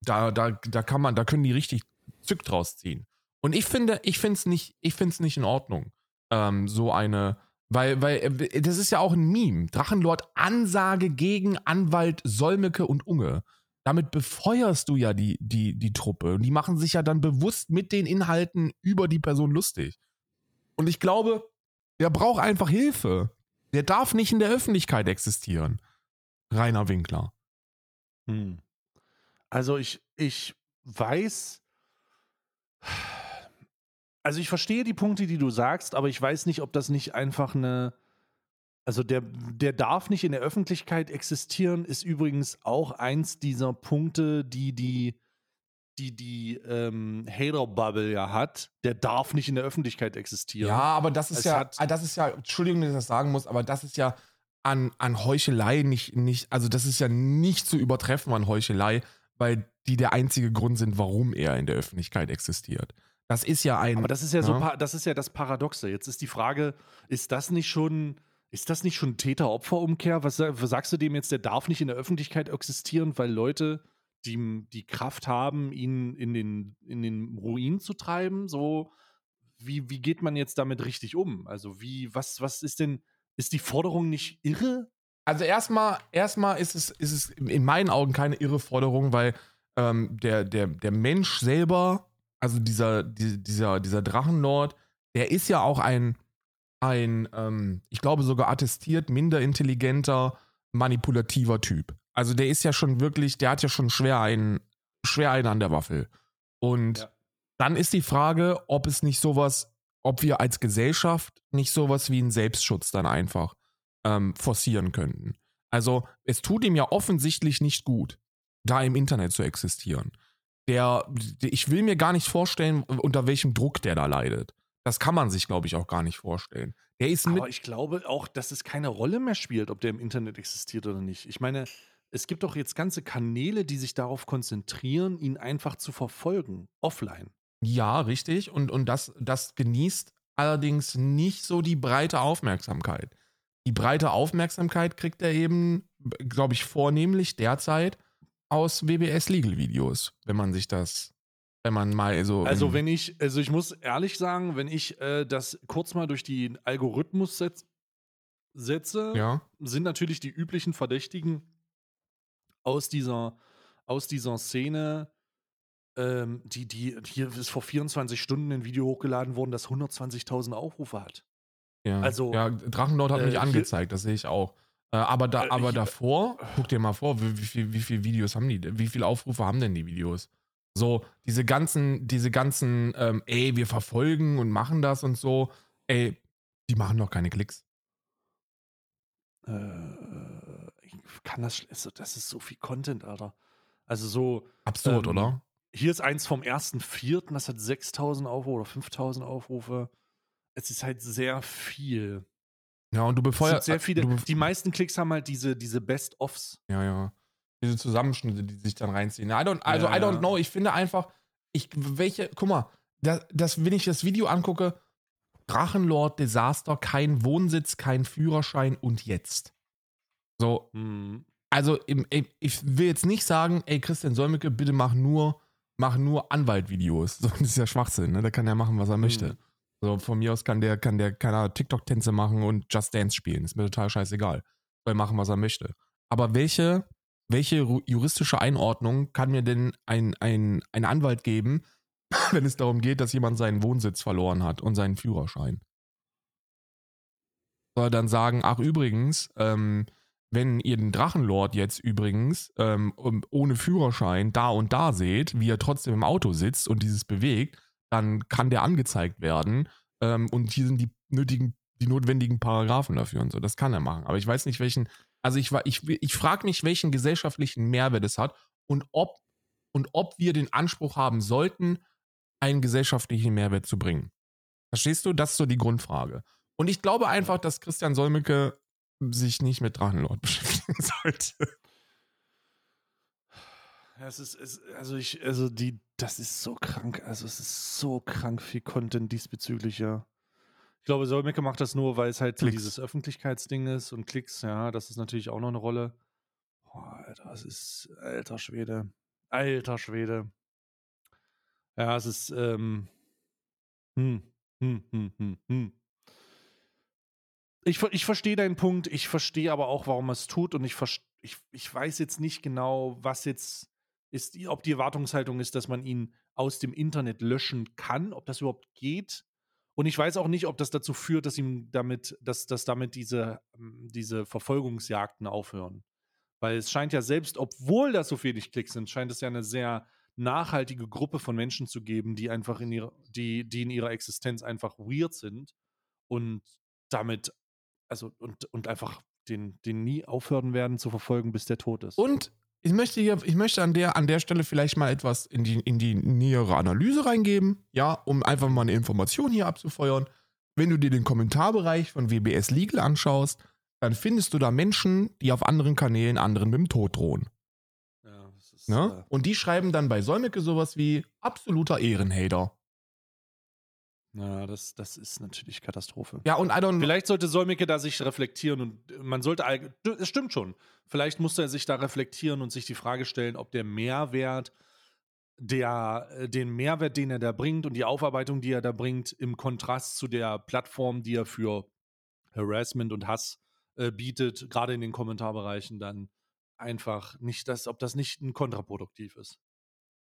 [SPEAKER 2] Da, da, da kann man, da können die richtig Zück draus ziehen. Und ich finde, ich finde es nicht, ich finde es nicht in Ordnung. Ähm, so eine, weil, weil, äh, das ist ja auch ein Meme. Drachenlord Ansage gegen Anwalt Solmecke und Unge. Damit befeuerst du ja die, die, die Truppe. Und die machen sich ja dann bewusst mit den Inhalten über die Person lustig. Und ich glaube, der braucht einfach Hilfe. Der darf nicht in der Öffentlichkeit existieren. Rainer Winkler.
[SPEAKER 1] Hm. Also ich, ich weiß, also ich verstehe die Punkte, die du sagst, aber ich weiß nicht, ob das nicht einfach eine, also der, der darf nicht in der Öffentlichkeit existieren, ist übrigens auch eins dieser Punkte, die die, die, die ähm, Hater-Bubble ja hat. Der darf nicht in der Öffentlichkeit existieren.
[SPEAKER 2] Ja, aber das ist
[SPEAKER 1] Es
[SPEAKER 2] ja, ah, das ist ja, Entschuldigung, dass ich das sagen muss, aber das ist ja an, an Heuchelei nicht, nicht, also das ist ja nicht zu übertreffen an Heuchelei, weil die der einzige Grund sind, warum er in der Öffentlichkeit existiert. Das ist ja ein.
[SPEAKER 1] Aber das ist ja so,
[SPEAKER 2] Ja.
[SPEAKER 1] pa- das ist ja das Paradoxe. Jetzt ist die Frage, ist das nicht schon, Ist das nicht schon Täter-Opfer-Umkehr? Was, was sagst du dem jetzt, der darf nicht in der Öffentlichkeit existieren, weil Leute, die die Kraft haben, ihn in den, in den Ruin zu treiben, so, wie, wie geht man jetzt damit richtig um? Also, wie, was, was ist denn, ist die Forderung nicht irre?
[SPEAKER 2] Also erstmal, erstmal ist es, ist es in meinen Augen keine irre Forderung, weil ähm, der, der, der Mensch selber, also dieser, die, dieser, dieser Drachenlord, der ist ja auch ein, ein ähm, ich glaube sogar attestiert minder intelligenter, manipulativer Typ. Also der ist ja schon wirklich, der hat ja schon schwer einen, schwer einen an der Waffel. Und
[SPEAKER 1] Ja.
[SPEAKER 2] dann ist die Frage, ob es nicht sowas, ob wir als Gesellschaft nicht sowas wie einen Selbstschutz dann einfach ähm, forcieren könnten. Also es tut ihm ja offensichtlich nicht gut, da im Internet zu existieren. Der, ich will mir gar nicht vorstellen, unter welchem Druck der da leidet. Das kann man sich, glaube ich, auch gar nicht vorstellen. Der ist mit.
[SPEAKER 1] Aber ich glaube auch, dass es keine Rolle mehr spielt, ob der im Internet existiert oder nicht. Ich meine, es gibt doch jetzt ganze Kanäle, die sich darauf konzentrieren, ihn einfach zu verfolgen, offline.
[SPEAKER 2] Ja, richtig. Und, und das, das genießt allerdings nicht so die breite Aufmerksamkeit. Die breite Aufmerksamkeit kriegt er eben, glaube ich, vornehmlich derzeit aus WBS Legal Videos, wenn man sich das, wenn man mal so.
[SPEAKER 1] Also wenn ich, also ich muss ehrlich sagen, wenn ich äh, das kurz mal durch den Algorithmus setz, setze,
[SPEAKER 2] ja,
[SPEAKER 1] sind natürlich die üblichen Verdächtigen aus dieser, aus dieser Szene, ähm, die, die, hier ist vor 24 Stunden ein Video hochgeladen worden, das 120.000 Aufrufe hat.
[SPEAKER 2] ja.
[SPEAKER 1] also,
[SPEAKER 2] ja, Drachenlord hat
[SPEAKER 1] äh,
[SPEAKER 2] mich angezeigt, das sehe ich auch. Äh, aber da,
[SPEAKER 1] Äh,
[SPEAKER 2] aber
[SPEAKER 1] ich-
[SPEAKER 2] davor, guck dir mal vor, wie, wie, viel, wie viele Videos haben die, wie viele Aufrufe haben denn die Videos? So, diese ganzen, diese ganzen, ähm, ey, wir verfolgen und machen das und so, ey, die machen doch keine Klicks.
[SPEAKER 1] Äh, ich kann das, also das ist so viel Content, Alter. Also so,
[SPEAKER 2] Absurd,
[SPEAKER 1] Ähm,
[SPEAKER 2] oder?
[SPEAKER 1] hier ist eins vom 1.4., das hat 6000 Aufrufe oder 5000 Aufrufe. Es ist halt sehr viel.
[SPEAKER 2] Ja, und du befeuerst.
[SPEAKER 1] sehr viele.
[SPEAKER 2] Du bef
[SPEAKER 1] Die meisten Klicks haben halt diese, diese Best-Offs.
[SPEAKER 2] ja, ja. Diese Zusammenschnitte, die sich dann reinziehen. I don't, also,
[SPEAKER 1] Ja,
[SPEAKER 2] I don't
[SPEAKER 1] ja.
[SPEAKER 2] know. Ich finde einfach, ich, welche, guck mal, das, das, wenn ich das Video angucke, Drachenlord Desaster, kein Wohnsitz, kein Führerschein und jetzt. So,
[SPEAKER 1] Hm.
[SPEAKER 2] also im, im, ich will jetzt nicht sagen, ey Christian Solmecke, bitte mach nur, mach nur Anwaltvideos. So, das ist ja Schwachsinn, ne? Der kann ja machen, was er möchte. So, von mir aus kann der, kann der, keine TikTok-Tänze machen und Just Dance spielen. Ist mir total scheißegal. Soll machen, was er möchte. Aber welche, welche juristische Einordnung kann mir denn ein, ein, ein Anwalt geben, wenn es darum geht, dass jemand seinen Wohnsitz verloren hat und seinen Führerschein? Soll er dann sagen, ach übrigens, ähm, wenn ihr den Drachenlord jetzt übrigens ähm, ohne Führerschein da und da seht, wie er trotzdem im Auto sitzt und dieses bewegt, dann kann der angezeigt werden. Ähm, und hier sind die nötigen, die notwendigen Paragraphen dafür und so. Das kann er machen. Aber ich weiß nicht, welchen, also ich, wa- ich, ich frage mich, welchen gesellschaftlichen Mehrwert es hat und ob, und ob wir den Anspruch haben sollten, einen gesellschaftlichen Mehrwert zu bringen. Verstehst du? Das ist so die Grundfrage. Und ich glaube einfach, dass Christian Solmecke sich nicht mit Drachenlord beschäftigen sollte.
[SPEAKER 1] Es ist, es, also ich, also die, das ist so krank. Also es ist so krank viel Content diesbezüglich, ja. Ich glaube, Solmecke macht das nur, weil es halt so
[SPEAKER 2] Klicks.
[SPEAKER 1] dieses Öffentlichkeitsding ist und Klicks, ja, das ist natürlich auch noch eine Rolle. Boah, Alter, das ist alter Schwede. Alter Schwede. Ja, es ist, ähm, hm, hm, hm, hm, hm. Ich, ich verstehe deinen Punkt, ich verstehe aber auch, warum er es tut und ich, ich, ich weiß jetzt nicht genau, was jetzt ist, ob die Erwartungshaltung ist, dass man ihn aus dem Internet löschen kann, ob das überhaupt geht. Und ich weiß auch nicht, ob das dazu führt, dass ihm damit, dass, dass damit diese, ähm, diese Verfolgungsjagden aufhören. Weil es scheint ja selbst, obwohl das so wenig Klicks sind, scheint es ja eine sehr nachhaltige Gruppe von Menschen zu geben, die einfach in ihrer, die, die in ihrer Existenz einfach weird sind und damit, also und, und einfach den, den nie aufhören werden zu verfolgen, bis der tot ist.
[SPEAKER 2] Und ich möchte hier, ich möchte an der, an der Stelle vielleicht mal etwas in die, in die nähere Analyse reingeben, ja, um einfach mal eine Information hier abzufeuern. Wenn du dir den Kommentarbereich von WBS Legal anschaust, dann findest du da Menschen, die auf anderen Kanälen anderen mit dem Tod drohen.
[SPEAKER 1] ja, ist,
[SPEAKER 2] Ne? Und die schreiben dann bei Solmecke sowas wie absoluter Ehrenhater.
[SPEAKER 1] Ja, das, das ist natürlich Katastrophe.
[SPEAKER 2] Ja, und I don't
[SPEAKER 1] Vielleicht sollte Solmecke da sich reflektieren und man sollte, es stimmt schon, vielleicht muss er sich da reflektieren und sich die Frage stellen, ob der Mehrwert, der, äh, den Mehrwert, den er da bringt und die Aufarbeitung, die er da bringt, im Kontrast zu der Plattform, die er für Harassment und Hass äh, bietet, gerade in den Kommentarbereichen, dann einfach nicht, das, ob das nicht ein kontraproduktiv ist.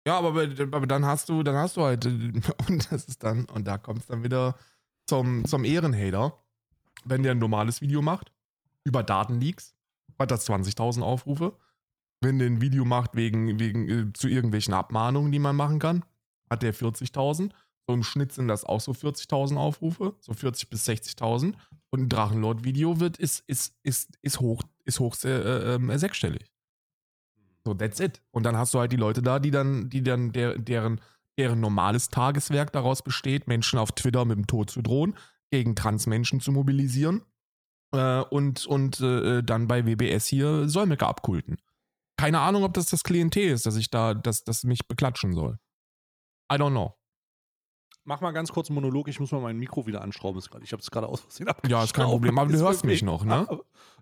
[SPEAKER 2] Ja, aber, aber dann hast du, dann hast du halt, und das ist dann, und da kommt es dann wieder zum, zum Ehrenhater, wenn der ein normales Video macht, über Datenleaks, hat das 20.000 Aufrufe. Wenn der ein Video macht wegen, wegen äh, zu irgendwelchen Abmahnungen, die man machen kann, hat der 40.000. So im Schnitt sind das auch so 40.000 Aufrufe, so 40 bis 60.000. Und ein Drachenlord-Video wird, ist, ist, ist, ist hoch, ist hoch äh, äh, sechsstellig. So, that's it. Und dann hast du halt die Leute da, die dann, die dann, der, deren, deren normales Tageswerk daraus besteht, Menschen auf Twitter mit dem Tod zu drohen, gegen Transmenschen zu mobilisieren äh, und, und äh, dann bei WBS hier Säumecke abkulten. Keine Ahnung, ob das das Klientel ist, dass ich da, dass das mich beklatschen soll. I don't know.
[SPEAKER 1] Mach mal ganz kurz einen Monolog, ich muss mal mein Mikro wieder anschrauben. Ich habe es gerade aus Versehen
[SPEAKER 2] Ja, ist kein. Problem. Aber du hörst mich noch, ne?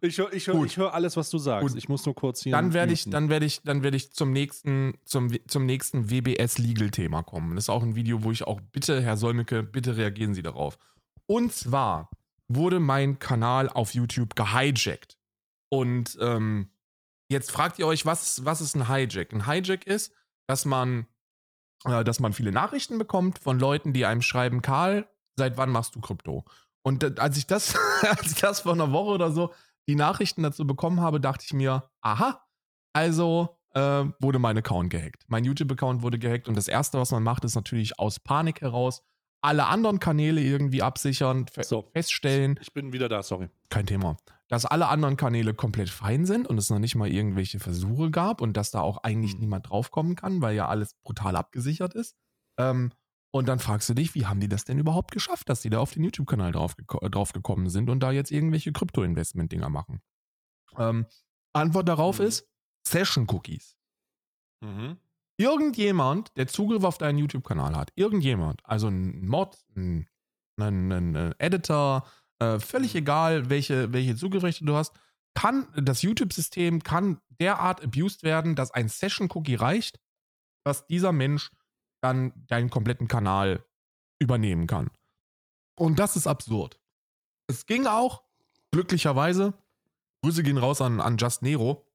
[SPEAKER 1] Ich höre ich hör, ich hör alles, was du sagst.
[SPEAKER 2] Gut.
[SPEAKER 1] Ich muss nur kurz hier.
[SPEAKER 2] Dann werde ich, dann werde ich, dann werde ich zum nächsten, zum, zum nächsten WBS Legal Thema kommen. Das ist auch ein Video, wo ich auch bitte, Herr Solmecke, bitte reagieren Sie darauf. Und zwar wurde mein Kanal auf YouTube gehijackt. Und ähm, jetzt fragt ihr euch, was, was ist ein Hijack? Ein Hijack ist, dass man, äh, dass man viele Nachrichten bekommt von Leuten, die einem schreiben, Karl, seit wann machst du Krypto? Und als ich das, als ich das vor einer Woche oder so die Nachrichten dazu bekommen habe, dachte ich mir, aha, also äh, wurde mein Account gehackt. Mein YouTube-Account wurde gehackt und das Erste, was man macht, ist natürlich aus Panik heraus alle anderen Kanäle irgendwie absichern, fe
[SPEAKER 1] So.
[SPEAKER 2] feststellen,
[SPEAKER 1] Ich bin wieder da, sorry.
[SPEAKER 2] kein Thema, dass alle anderen Kanäle komplett fein sind und es noch nicht mal irgendwelche Versuche gab und dass da auch eigentlich
[SPEAKER 1] Mhm.
[SPEAKER 2] niemand draufkommen kann, weil ja alles brutal abgesichert ist. Ähm, und dann fragst du dich, wie haben die das denn überhaupt geschafft, dass die da auf den YouTube-Kanal drauf, geko- drauf sind und da jetzt irgendwelche Krypto-Investment-Dinger machen? Ähm, Antwort darauf
[SPEAKER 1] Mhm.
[SPEAKER 2] ist Session-Cookies.
[SPEAKER 1] Mhm.
[SPEAKER 2] Irgendjemand, der Zugriff auf deinen YouTube-Kanal hat, irgendjemand, also ein Mod, ein, ein, ein, ein Editor, äh, völlig egal, welche, welche Zugriffsrechte du hast, kann das YouTube-System kann derart abused werden, dass ein Session-Cookie reicht, dass dieser Mensch dann deinen kompletten Kanal übernehmen kann. Und das ist absurd. Es ging auch, glücklicherweise, Grüße gehen raus an, an Just Nero,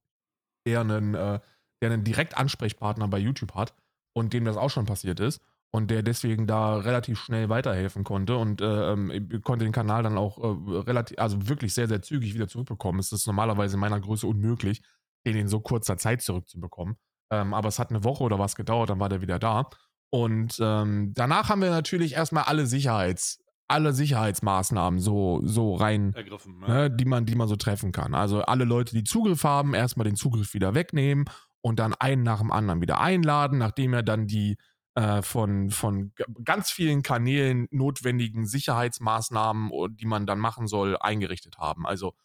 [SPEAKER 2] der einen, äh, der einen Direktansprechpartner bei YouTube hat und dem das auch schon passiert ist und der deswegen da relativ schnell weiterhelfen konnte und äh, ähm, konnte den Kanal dann auch äh, relativ, also wirklich sehr, sehr zügig wieder zurückbekommen. Es ist normalerweise in meiner Größe unmöglich, den in so kurzer Zeit zurückzubekommen. Ähm, aber es hat eine Woche oder was gedauert, dann war der wieder da. Und ähm, danach haben wir natürlich erstmal alle Sicherheits, alle Sicherheitsmaßnahmen so, so rein ne, die, man, die man so treffen kann. Also alle Leute, die Zugriff haben, erstmal den Zugriff wieder wegnehmen und dann einen nach dem anderen wieder einladen, nachdem er dann die äh, von, von ganz vielen Kanälen notwendigen Sicherheitsmaßnahmen, die man dann machen soll, eingerichtet haben. Also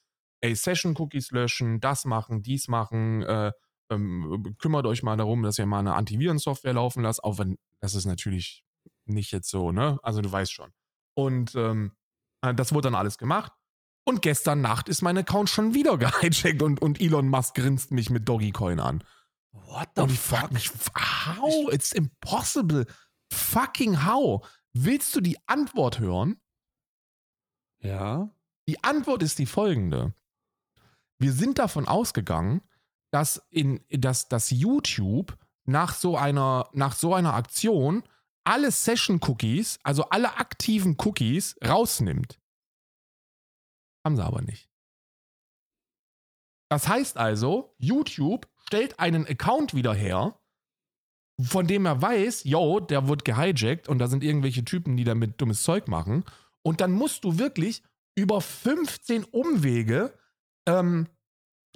[SPEAKER 2] ey, Session-Cookies löschen, das machen, dies machen, äh, ähm, kümmert euch mal darum, dass ihr mal eine Antivirensoftware laufen lasst, auch wenn das ist natürlich nicht jetzt so, ne? Also du weißt schon. Und ähm, äh, das wurde dann alles gemacht. Und gestern Nacht ist mein Account schon wieder gehijackt und, und Elon Musk grinst mich mit Dogecoin an.
[SPEAKER 1] What
[SPEAKER 2] und ich frag mich, how? It's impossible. Fucking how? Willst du die Antwort hören?
[SPEAKER 1] Ja.
[SPEAKER 2] Die Antwort ist die folgende. Wir sind davon ausgegangen, dass, in, dass, dass YouTube nach so, einer, nach so einer Aktion alle Session-Cookies, also alle aktiven Cookies, rausnimmt. Haben sie aber nicht. Das heißt also, YouTube stellt einen Account wieder her, von dem er weiß, yo, der wird gehijackt und da sind irgendwelche Typen, die damit dummes Zeug machen. Und dann musst du wirklich über 15 Umwege ähm,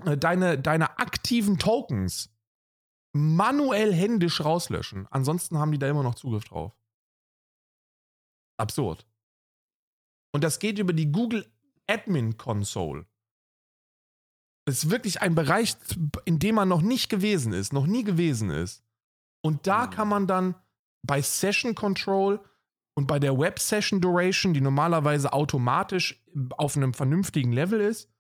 [SPEAKER 2] äh, deine, deine aktiven Tokens manuell händisch rauslöschen. Ansonsten haben die da immer noch Zugriff drauf. Absurd. Und das geht über die Google Admin Console. Das ist wirklich ein Bereich, in dem man noch nicht gewesen ist, noch nie gewesen ist. Und da
[SPEAKER 1] Mhm.
[SPEAKER 2] kann man dann bei Session Control Und bei der Web Session Duration, die normalerweise automatisch auf einem vernünftigen Level ist,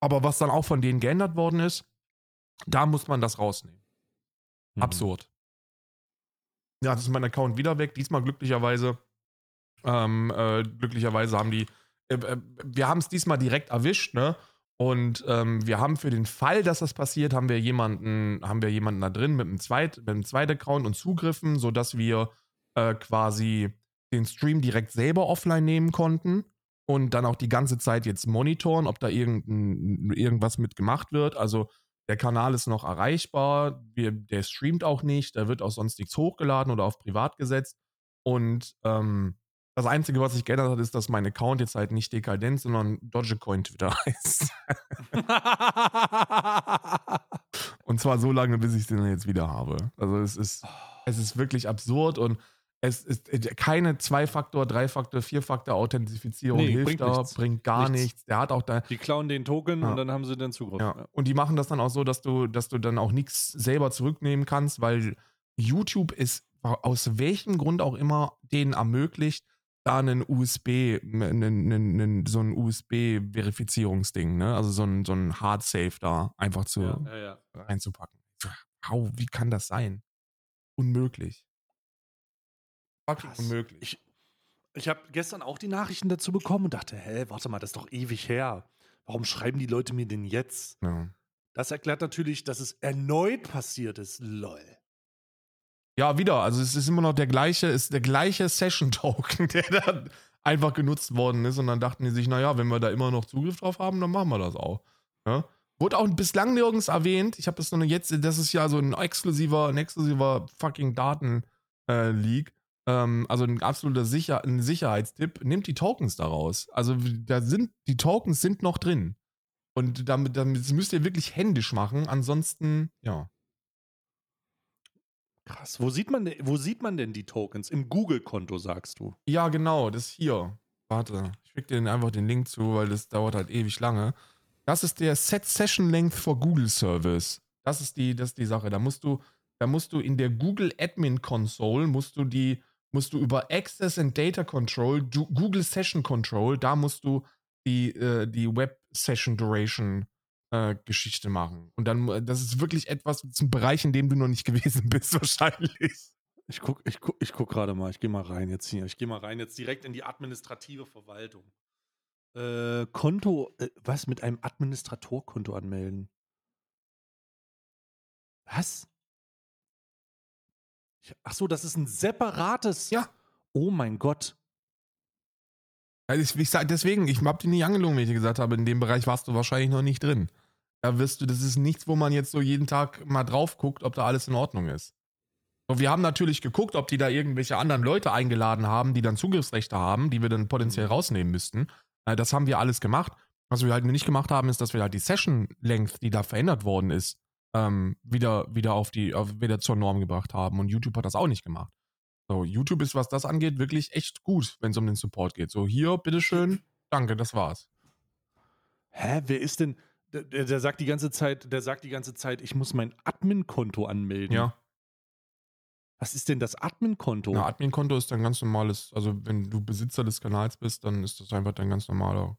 [SPEAKER 2] aber was dann auch von denen geändert worden ist, da muss man das rausnehmen.
[SPEAKER 1] Mhm.
[SPEAKER 2] Absurd. Ja, das ist mein Account wieder weg. Diesmal glücklicherweise. Ähm, äh, glücklicherweise haben die. Äh, äh, wir haben es diesmal direkt erwischt, ne? Und ähm, wir haben für den Fall, dass das passiert, haben wir jemanden, haben wir jemanden da drin mit einem, Zweit, mit zweiten Account und Zugriffen, sodass wir äh, quasi den Stream direkt selber offline nehmen konnten und dann auch die ganze Zeit jetzt monitoren, ob da irgendein, irgendwas mit gemacht wird. Also der Kanal ist noch erreichbar, wir, der streamt auch nicht, da wird auch sonst nichts hochgeladen oder auf privat gesetzt. Und ähm, das Einzige, was sich geändert hat, ist, dass mein Account jetzt halt nicht dekadent, sondern Dogecoin Twitter heißt. und zwar so lange, bis ich den jetzt wieder habe. Also es ist, es ist wirklich absurd und es ist äh, keine Zwei-Faktor, Drei-Faktor, Vier-Faktor-Authentifizierung
[SPEAKER 1] Nee,
[SPEAKER 2] hilft
[SPEAKER 1] bringt
[SPEAKER 2] da,
[SPEAKER 1] nichts.
[SPEAKER 2] bringt gar
[SPEAKER 1] Nichts.
[SPEAKER 2] nichts. Der hat auch da,
[SPEAKER 1] Die klauen den Token
[SPEAKER 2] Ja.
[SPEAKER 1] und dann haben sie den Zugriff.
[SPEAKER 2] ja. Und die machen das dann auch so, dass du, dass du dann auch nichts selber zurücknehmen kannst, weil YouTube ist aus welchem Grund auch immer denen ermöglicht, da einen USB, einen, einen, so ein USB-Verifizierungsding, ne? Also so ein, so ein Hard Safe da einfach zu,
[SPEAKER 1] Ja, ja, ja.
[SPEAKER 2] reinzupacken. How, wie kann das sein? Unmöglich. Fucking unmöglich.
[SPEAKER 1] Ich, ich habe gestern auch die Nachrichten dazu bekommen und dachte, hä, warte mal, das ist doch ewig her. Warum schreiben die Leute mir denn jetzt? Das erklärt natürlich, dass es erneut passiert ist. Lol.
[SPEAKER 2] Ja, wieder. Also es ist immer noch der gleiche, ist der gleiche Session-Token, der dann einfach genutzt worden ist. Und dann dachten die sich, naja, wenn wir da immer noch Zugriff drauf haben, dann machen wir das auch. Ja? Wurde auch bislang nirgends erwähnt. Ich habe das nur jetzt, das ist ja so ein exklusiver, ein exklusiver fucking Daten-Leak. ähm, also ein absoluter Sicher ein Sicherheitstipp. Nehmt die Tokens daraus. Also da sind, die Tokens sind noch drin. Und damit, damit das müsst ihr wirklich händisch machen. Ansonsten, ja.
[SPEAKER 1] Krass. Wo sieht man, denn- wo sieht man denn die Tokens? Im Google-Konto, sagst du.
[SPEAKER 2] Ja, genau, das hier. Warte, ich schicke dir einfach den Link zu, weil das dauert halt ewig lange. Das ist der Set Session Length for Google Service. Das ist die, das ist die Sache. Da musst du, da musst du in der Google Admin Console musst du die, musst du über Access and Data Control, Google Session Control, da musst du die, äh, die Web Session Duration äh, Geschichte machen. Und dann, äh, das ist wirklich etwas zum Bereich, in dem du noch nicht gewesen bist, wahrscheinlich.
[SPEAKER 1] Ich guck, ich guck, ich guck gerade mal. Ich gehe mal rein jetzt hier. Ich gehe mal rein jetzt direkt in die administrative Verwaltung. Äh, Konto, äh, was mit einem Administratorkonto anmelden? Was? Ach so, das ist ein separates.
[SPEAKER 2] Ja.
[SPEAKER 1] Oh mein Gott.
[SPEAKER 2] Also ich, ich sag, deswegen, ich hab dich nicht angelogen, wenn ich dir gesagt habe, in dem Bereich warst du wahrscheinlich noch nicht drin. Da wirst du, das ist nichts, wo man jetzt so jeden Tag mal drauf guckt, ob da alles in Ordnung ist. Und wir haben natürlich geguckt, ob die da irgendwelche anderen Leute eingeladen haben, die dann Zugriffsrechte haben, die wir dann potenziell rausnehmen müssten. Äh, Das haben wir alles gemacht. Was wir halt nicht gemacht haben, ist, dass wir halt die Session-Length, die da verändert worden ist, ähm, wieder, wieder auf die, auf, wieder zur Norm gebracht haben. Und YouTube hat das auch nicht gemacht. So, YouTube ist, was das angeht, wirklich echt gut, wenn es um den Support geht. So, hier, bitteschön, danke, das war's.
[SPEAKER 1] Hä, wer ist denn? Der, der sagt die ganze Zeit, der sagt die ganze Zeit, ich muss mein Admin-Konto anmelden.
[SPEAKER 2] Ja.
[SPEAKER 1] Was ist denn das Admin-Konto?
[SPEAKER 2] Na, Admin-Konto ist ein ganz normales, also wenn du Besitzer des Kanals bist, dann ist das einfach dein ganz normaler.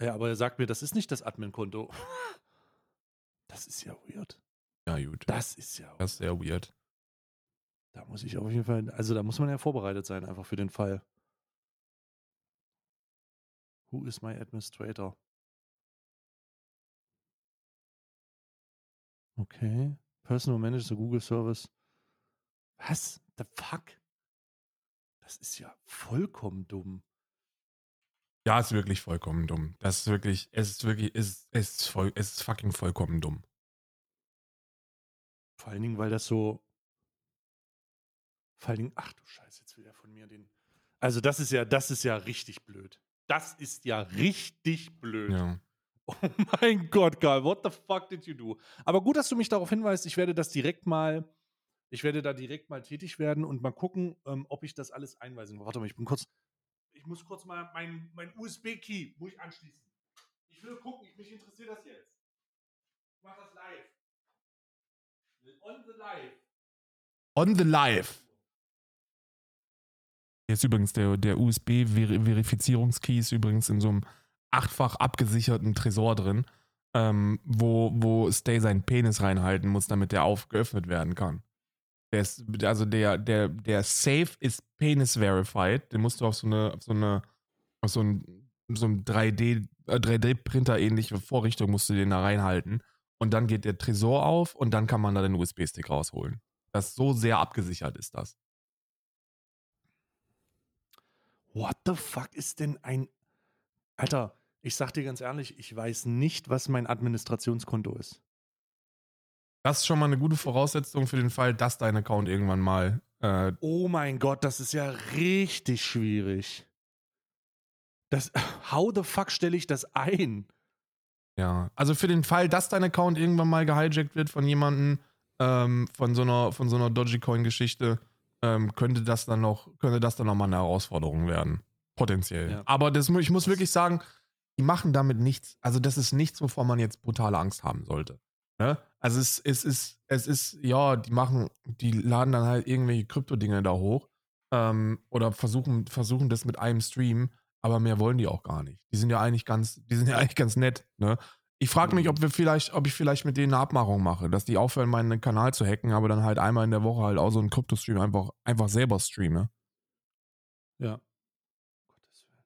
[SPEAKER 1] Ja, aber er sagt mir, das ist nicht das Admin-Konto. Das ist ja weird.
[SPEAKER 2] Ja, gut.
[SPEAKER 1] Das ist ja.
[SPEAKER 2] Das ist sehr weird.
[SPEAKER 1] Da muss ich auf jeden Fall, also da muss man ja vorbereitet sein, einfach für den Fall. Who is my administrator? Okay. Personal Manager Google Service. Was? The fuck? Das ist ja vollkommen dumm.
[SPEAKER 2] Ja, ist wirklich vollkommen dumm. Das ist wirklich, es ist wirklich, es ist, es ist, voll, es ist fucking vollkommen dumm.
[SPEAKER 1] Vor allen Dingen, weil das so. Vor allen Dingen, ach du Scheiße, jetzt will er von mir den. Also, das ist ja, das ist ja richtig blöd. Das ist ja richtig blöd.
[SPEAKER 2] Ja.
[SPEAKER 1] Oh mein Gott, Karl, what the fuck did you do? Aber gut, dass du mich darauf hinweist. Ich werde das direkt mal, ich werde da direkt mal tätig werden und mal gucken, ähm, ob ich das alles einweisen kann. Warte mal, ich bin kurz, ich muss kurz mal mein, mein USB-Key, muss ich anschließen. Ich will gucken, ich, mich interessiert das jetzt. Ich mach das live. On the live.
[SPEAKER 2] On the live. Ist übrigens der, der USB-Verifizierungskey ist übrigens in so einem achtfach abgesicherten Tresor drin, ähm, wo, wo Stay seinen Penis reinhalten muss, damit der aufgeöffnet werden kann. Der ist, also der, der, der Safe ist Penis Verified. Den musst du auf so eine, auf so eine, so so ein 3D, äh, 3D-Printer ähnliche Vorrichtung musst du den da reinhalten. Und dann geht der Tresor auf und dann kann man da den USB-Stick rausholen. Das so sehr abgesichert ist das.
[SPEAKER 1] What the fuck ist denn ein. Alter, ich sag dir ganz ehrlich, ich weiß nicht, was mein Administrationskonto ist.
[SPEAKER 2] Das ist schon mal eine gute Voraussetzung für den Fall, dass dein Account irgendwann mal. Äh,
[SPEAKER 1] Oh mein Gott, das ist ja richtig schwierig. Das, how the fuck stelle ich das ein?
[SPEAKER 2] ja. Also für den Fall, dass dein Account irgendwann mal gehijackt wird von jemandem, ähm, von so einer, von so einer Dogecoin-Geschichte, ähm, könnte das dann noch, könnte das dann noch mal eine Herausforderung werden. Potenziell.
[SPEAKER 1] Ja.
[SPEAKER 2] Aber das, ich muss wirklich sagen, die machen damit nichts. Also, das ist nichts, wovor man jetzt brutale Angst haben sollte. Ne? Also es, es ist, es ist, ja, die machen, die laden dann halt irgendwelche Krypto-Dinge da hoch ähm, oder versuchen, versuchen das mit einem Stream, aber mehr wollen die auch gar nicht. Die sind ja eigentlich ganz, die sind ja eigentlich ganz nett, ne? Ich frage mich, ob wir vielleicht, ob ich vielleicht mit denen eine Abmachung mache, dass die aufhören, meinen Kanal zu hacken, aber dann halt einmal in der Woche halt auch so einen Krypto-Stream einfach, einfach selber streame.
[SPEAKER 1] Ja.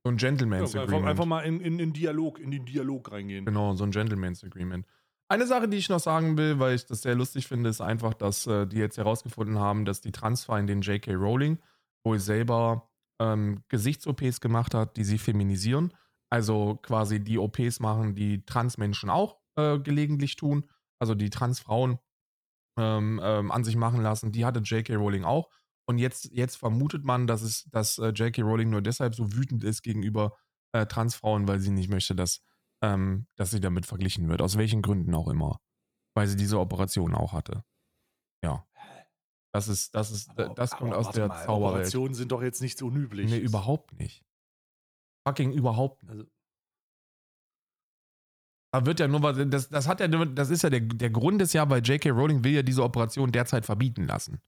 [SPEAKER 2] So ein Gentleman's
[SPEAKER 1] Ja, einfach,
[SPEAKER 2] Agreement.
[SPEAKER 1] einfach mal in, in, in Dialog, in den Dialog reingehen.
[SPEAKER 2] Genau, so ein Gentleman's Agreement. Eine Sache, die ich noch sagen will, weil ich das sehr lustig finde, ist einfach, dass äh, die jetzt herausgefunden haben, dass die Transfeindin J.K. Rowling wohl selber ähm, Gesichts-OPs gemacht hat, die sie feminisieren. Also quasi die OPs machen, die Transmenschen auch äh, gelegentlich tun. Also die Transfrauen ähm, ähm, an sich machen lassen. Die hatte J.K. Rowling auch. Und jetzt, jetzt vermutet man, dass, es, dass äh, J.K. Rowling nur deshalb so wütend ist gegenüber äh, Transfrauen, weil sie nicht möchte, dass, ähm, dass sie damit verglichen wird. Aus welchen Gründen auch immer. Weil sie diese Operation auch hatte. Ja. Das ist, das ist,
[SPEAKER 1] Aber-
[SPEAKER 2] das kommt aus der
[SPEAKER 1] mal,
[SPEAKER 2] Zauberwelt.
[SPEAKER 1] Operationen sind doch jetzt nichts Unübliches.
[SPEAKER 2] Nee, überhaupt nicht. Fucking überhaupt nicht.
[SPEAKER 1] Also,
[SPEAKER 2] Da wird ja nur, was- das, das hat ja, das ist ja der, der Grund ist ja, weil J.K. Rowling will ja diese Operation derzeit verbieten lassen.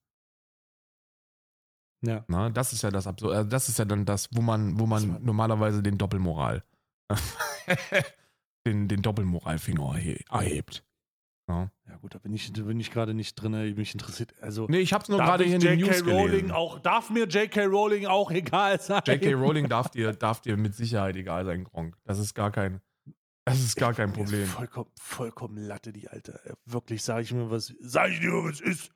[SPEAKER 1] Ja.
[SPEAKER 2] Ne? Das ist ja das Absur äh, das ist ja dann das, wo man, wo man normalerweise den Doppelmoral, den, den Doppelmoralfinger erhe- erhebt. Ja.
[SPEAKER 1] ja, gut, da bin ich, da bin ich gerade nicht drin. Mich interessiert. Also,
[SPEAKER 2] Nee, ich hab's nur gerade hier in den. News
[SPEAKER 1] Rowling
[SPEAKER 2] gelesen.
[SPEAKER 1] auch, darf mir J.K. Rowling auch egal sein?
[SPEAKER 2] J.K. Rowling darf dir, darf dir mit Sicherheit egal sein, Gronk. Das ist gar kein, das ist gar kein Problem.
[SPEAKER 1] Vollkommen, vollkommen Latte, die Alte. Wirklich, sage ich mir was. Sag ich dir, was ist.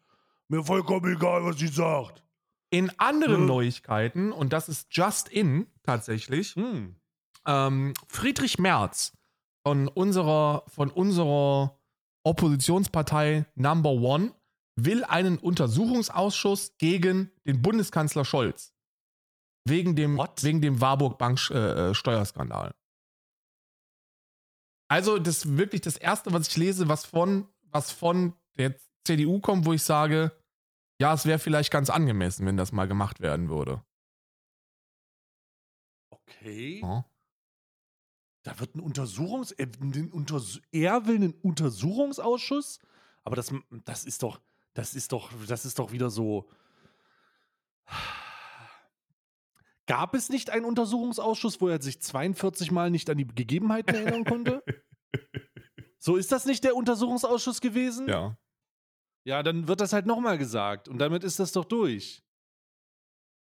[SPEAKER 1] Mir vollkommen egal, was sie sagt.
[SPEAKER 2] In anderen
[SPEAKER 1] Hm.
[SPEAKER 2] Neuigkeiten, und das ist just in tatsächlich,
[SPEAKER 1] Hm.
[SPEAKER 2] ähm, Friedrich Merz von unserer, von unserer Oppositionspartei Number One will einen Untersuchungsausschuss gegen den Bundeskanzler Scholz. Wegen dem,
[SPEAKER 1] What?
[SPEAKER 2] wegen dem Warburg Bank äh, äh, Steuerskandal. Also, das ist wirklich das erste, was ich lese, was von, was von der CDU kommt, wo ich sage, ja, es wäre vielleicht ganz angemessen, wenn das mal gemacht werden würde.
[SPEAKER 1] Okay.
[SPEAKER 2] Ja.
[SPEAKER 1] Da wird ein Untersuchungs... Er, den Unters er will einen Untersuchungsausschuss? Aber das, das ist doch... Das ist doch... Das ist doch wieder so... Gab es nicht einen Untersuchungsausschuss, wo er sich 42 Mal nicht an die Gegebenheiten erinnern konnte? So ist das nicht der Untersuchungsausschuss gewesen?
[SPEAKER 2] Ja.
[SPEAKER 1] Ja, dann wird das halt nochmal gesagt und damit ist das doch durch.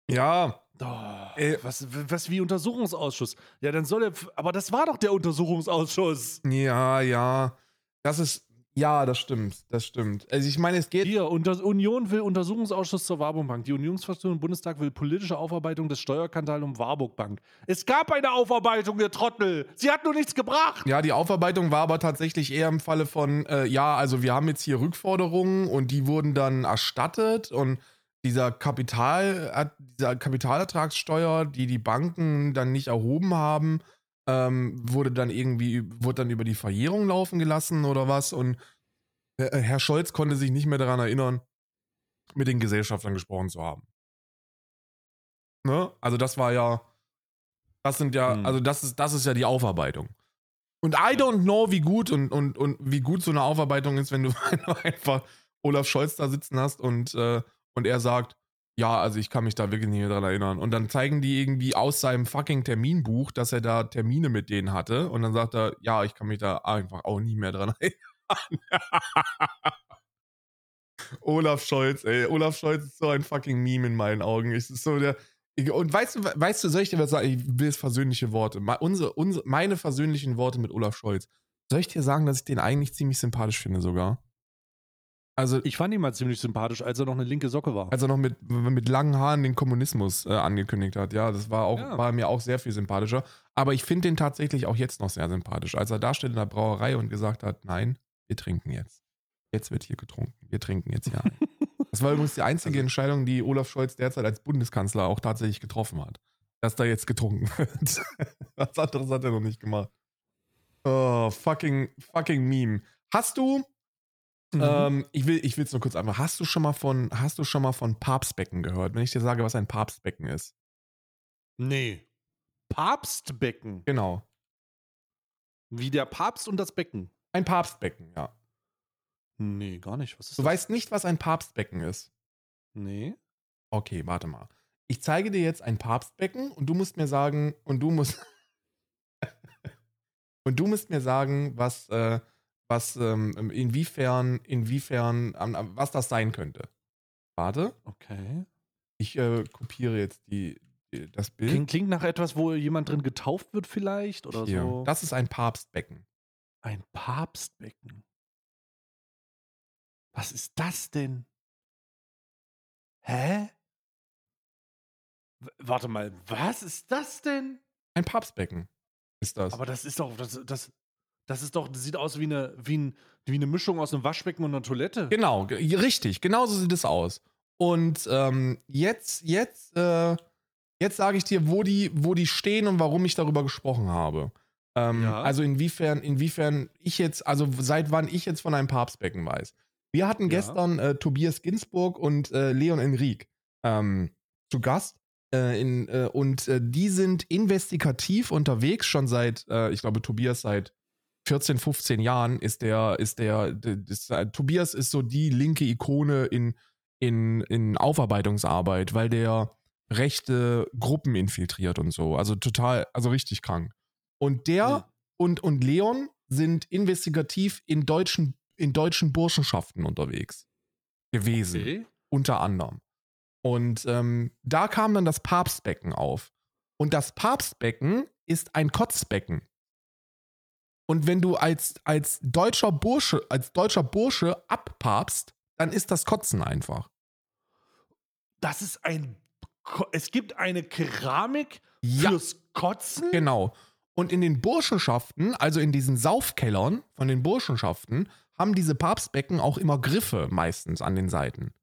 [SPEAKER 2] Ja,
[SPEAKER 1] Oh,
[SPEAKER 2] Äh,
[SPEAKER 1] was, was wie Untersuchungsausschuss? Ja, dann soll er. Aber das war doch der Untersuchungsausschuss.
[SPEAKER 2] Ja, ja. Das ist. Ja, das stimmt. Das stimmt. Also ich meine, es geht.
[SPEAKER 1] Hier, unter, Union will Untersuchungsausschuss zur Warburg Bank. Die Unionsfraktion im Bundestag will politische Aufarbeitung des Steuerskandals um Warburg Bank. Es gab eine Aufarbeitung, ihr Trottel. Sie hat nur nichts gebracht.
[SPEAKER 2] Ja, die Aufarbeitung war aber tatsächlich eher im Falle von, äh, ja, also wir haben jetzt hier Rückforderungen und die wurden dann erstattet und dieser Kapital, dieser Kapitalertragssteuer, die die Banken dann nicht erhoben haben, ähm, wurde dann irgendwie, wurde dann über die Verjährung laufen gelassen oder was und äh, Herr Scholz konnte sich nicht mehr daran erinnern, mit den Gesellschaftern gesprochen zu haben. Ne? Also das war ja, das sind ja,
[SPEAKER 1] Hm.
[SPEAKER 2] also das ist, das ist ja die Aufarbeitung. Und I don't know, wie gut und, und, und wie gut so eine Aufarbeitung ist, wenn du, wenn du einfach Olaf Scholz da sitzen hast und, äh, und er sagt, Ja, also ich kann mich da wirklich nicht mehr dran erinnern. Und dann zeigen die irgendwie aus seinem fucking Terminbuch, dass er da Termine mit denen hatte. Und dann sagt er, ja, ich kann mich da einfach auch nie mehr dran erinnern. Olaf Scholz, ey. Olaf Scholz ist so ein fucking Meme in meinen Augen. Es ist so der. Und weißt du, weißt du, soll ich dir was sagen? Ich will jetzt versöhnliche Worte. Unsere, unsere, meine versöhnlichen Worte mit Olaf Scholz. Soll ich dir sagen, dass ich den eigentlich ziemlich sympathisch finde sogar?
[SPEAKER 1] Also, ich fand ihn mal ziemlich sympathisch, als er noch eine linke Socke war.
[SPEAKER 2] Als er noch mit, mit langen Haaren den Kommunismus äh, angekündigt hat. Ja, das war, auch, ja. war mir auch sehr viel sympathischer. Aber ich finde den tatsächlich auch jetzt noch sehr sympathisch. Als er da steht in der Brauerei und gesagt hat, nein, wir trinken jetzt. Jetzt wird hier getrunken. Wir trinken jetzt ein. das war übrigens die einzige also, Entscheidung, die Olaf Scholz derzeit als Bundeskanzler auch tatsächlich getroffen hat. Dass da jetzt getrunken wird. Was anderes hat er noch nicht gemacht. Oh, fucking, fucking Meme. Hast du, mhm. ähm, ich will es nur kurz einfach, hast du schon mal von, hast du schon mal von Papstbecken gehört, wenn ich dir sage, was ein Papstbecken ist?
[SPEAKER 1] Nee. Papstbecken?
[SPEAKER 2] Genau.
[SPEAKER 1] Wie der Papst und das Becken?
[SPEAKER 2] Ein Papstbecken, ja.
[SPEAKER 1] Nee, gar nicht. Was
[SPEAKER 2] ist du das? weißt nicht, was ein Papstbecken ist?
[SPEAKER 1] Nee.
[SPEAKER 2] Okay, warte mal. Ich zeige dir jetzt ein Papstbecken und du musst mir sagen, und du musst. und du musst mir sagen, was, äh, was, ähm, inwiefern, inwiefern, ähm, was das sein könnte. Warte.
[SPEAKER 1] Okay.
[SPEAKER 2] Ich äh, kopiere jetzt die, die, das Bild.
[SPEAKER 1] Klingt, klingt, nach etwas, wo jemand drin getauft wird, vielleicht? Oder Hier. so.
[SPEAKER 2] Das ist ein Papstbecken.
[SPEAKER 1] Ein Papstbecken. Was ist das denn? Hä? W warte mal, was ist das denn?
[SPEAKER 2] Ein Papstbecken ist das.
[SPEAKER 1] Aber das ist doch, das, das, das ist doch, das sieht aus wie eine, wie, ein, wie eine Mischung aus einem Waschbecken und einer Toilette.
[SPEAKER 2] Genau, richtig, genauso sieht es aus. Und ähm, jetzt, jetzt, äh, jetzt sage ich dir, wo die, wo die stehen und warum ich darüber gesprochen habe. Ähm, ja. Also inwiefern, inwiefern ich jetzt, also seit wann ich jetzt von einem Papstbecken weiß. Wir hatten ja. gestern äh, Tobias Ginsburg und äh, Leon Enrique ähm, zu Gast. Äh, in, äh, und äh, die sind investigativ unterwegs, schon seit, äh, ich glaube, Tobias seit 14, 15 Jahren ist der, ist der, ist, Tobias ist so die linke Ikone in, in, in Aufarbeitungsarbeit, weil der rechte Gruppen infiltriert und so. Also total, also richtig krank. Und der ja. und, und Leon sind investigativ in deutschen in deutschen Burschenschaften unterwegs gewesen. Okay. Unter anderem. Und ähm, da kam dann das Papstbecken auf. Und das Papstbecken ist ein Kotzbecken. Und wenn du als, als deutscher Bursche, als deutscher Bursche abpapst, dann ist das Kotzen einfach.
[SPEAKER 1] Das ist ein. Es gibt eine Keramik fürs ja, Kotzen?
[SPEAKER 2] Genau. Und in den Burschenschaften, also in diesen Saufkellern von den Burschenschaften, haben diese Papstbecken auch immer Griffe meistens an den Seiten,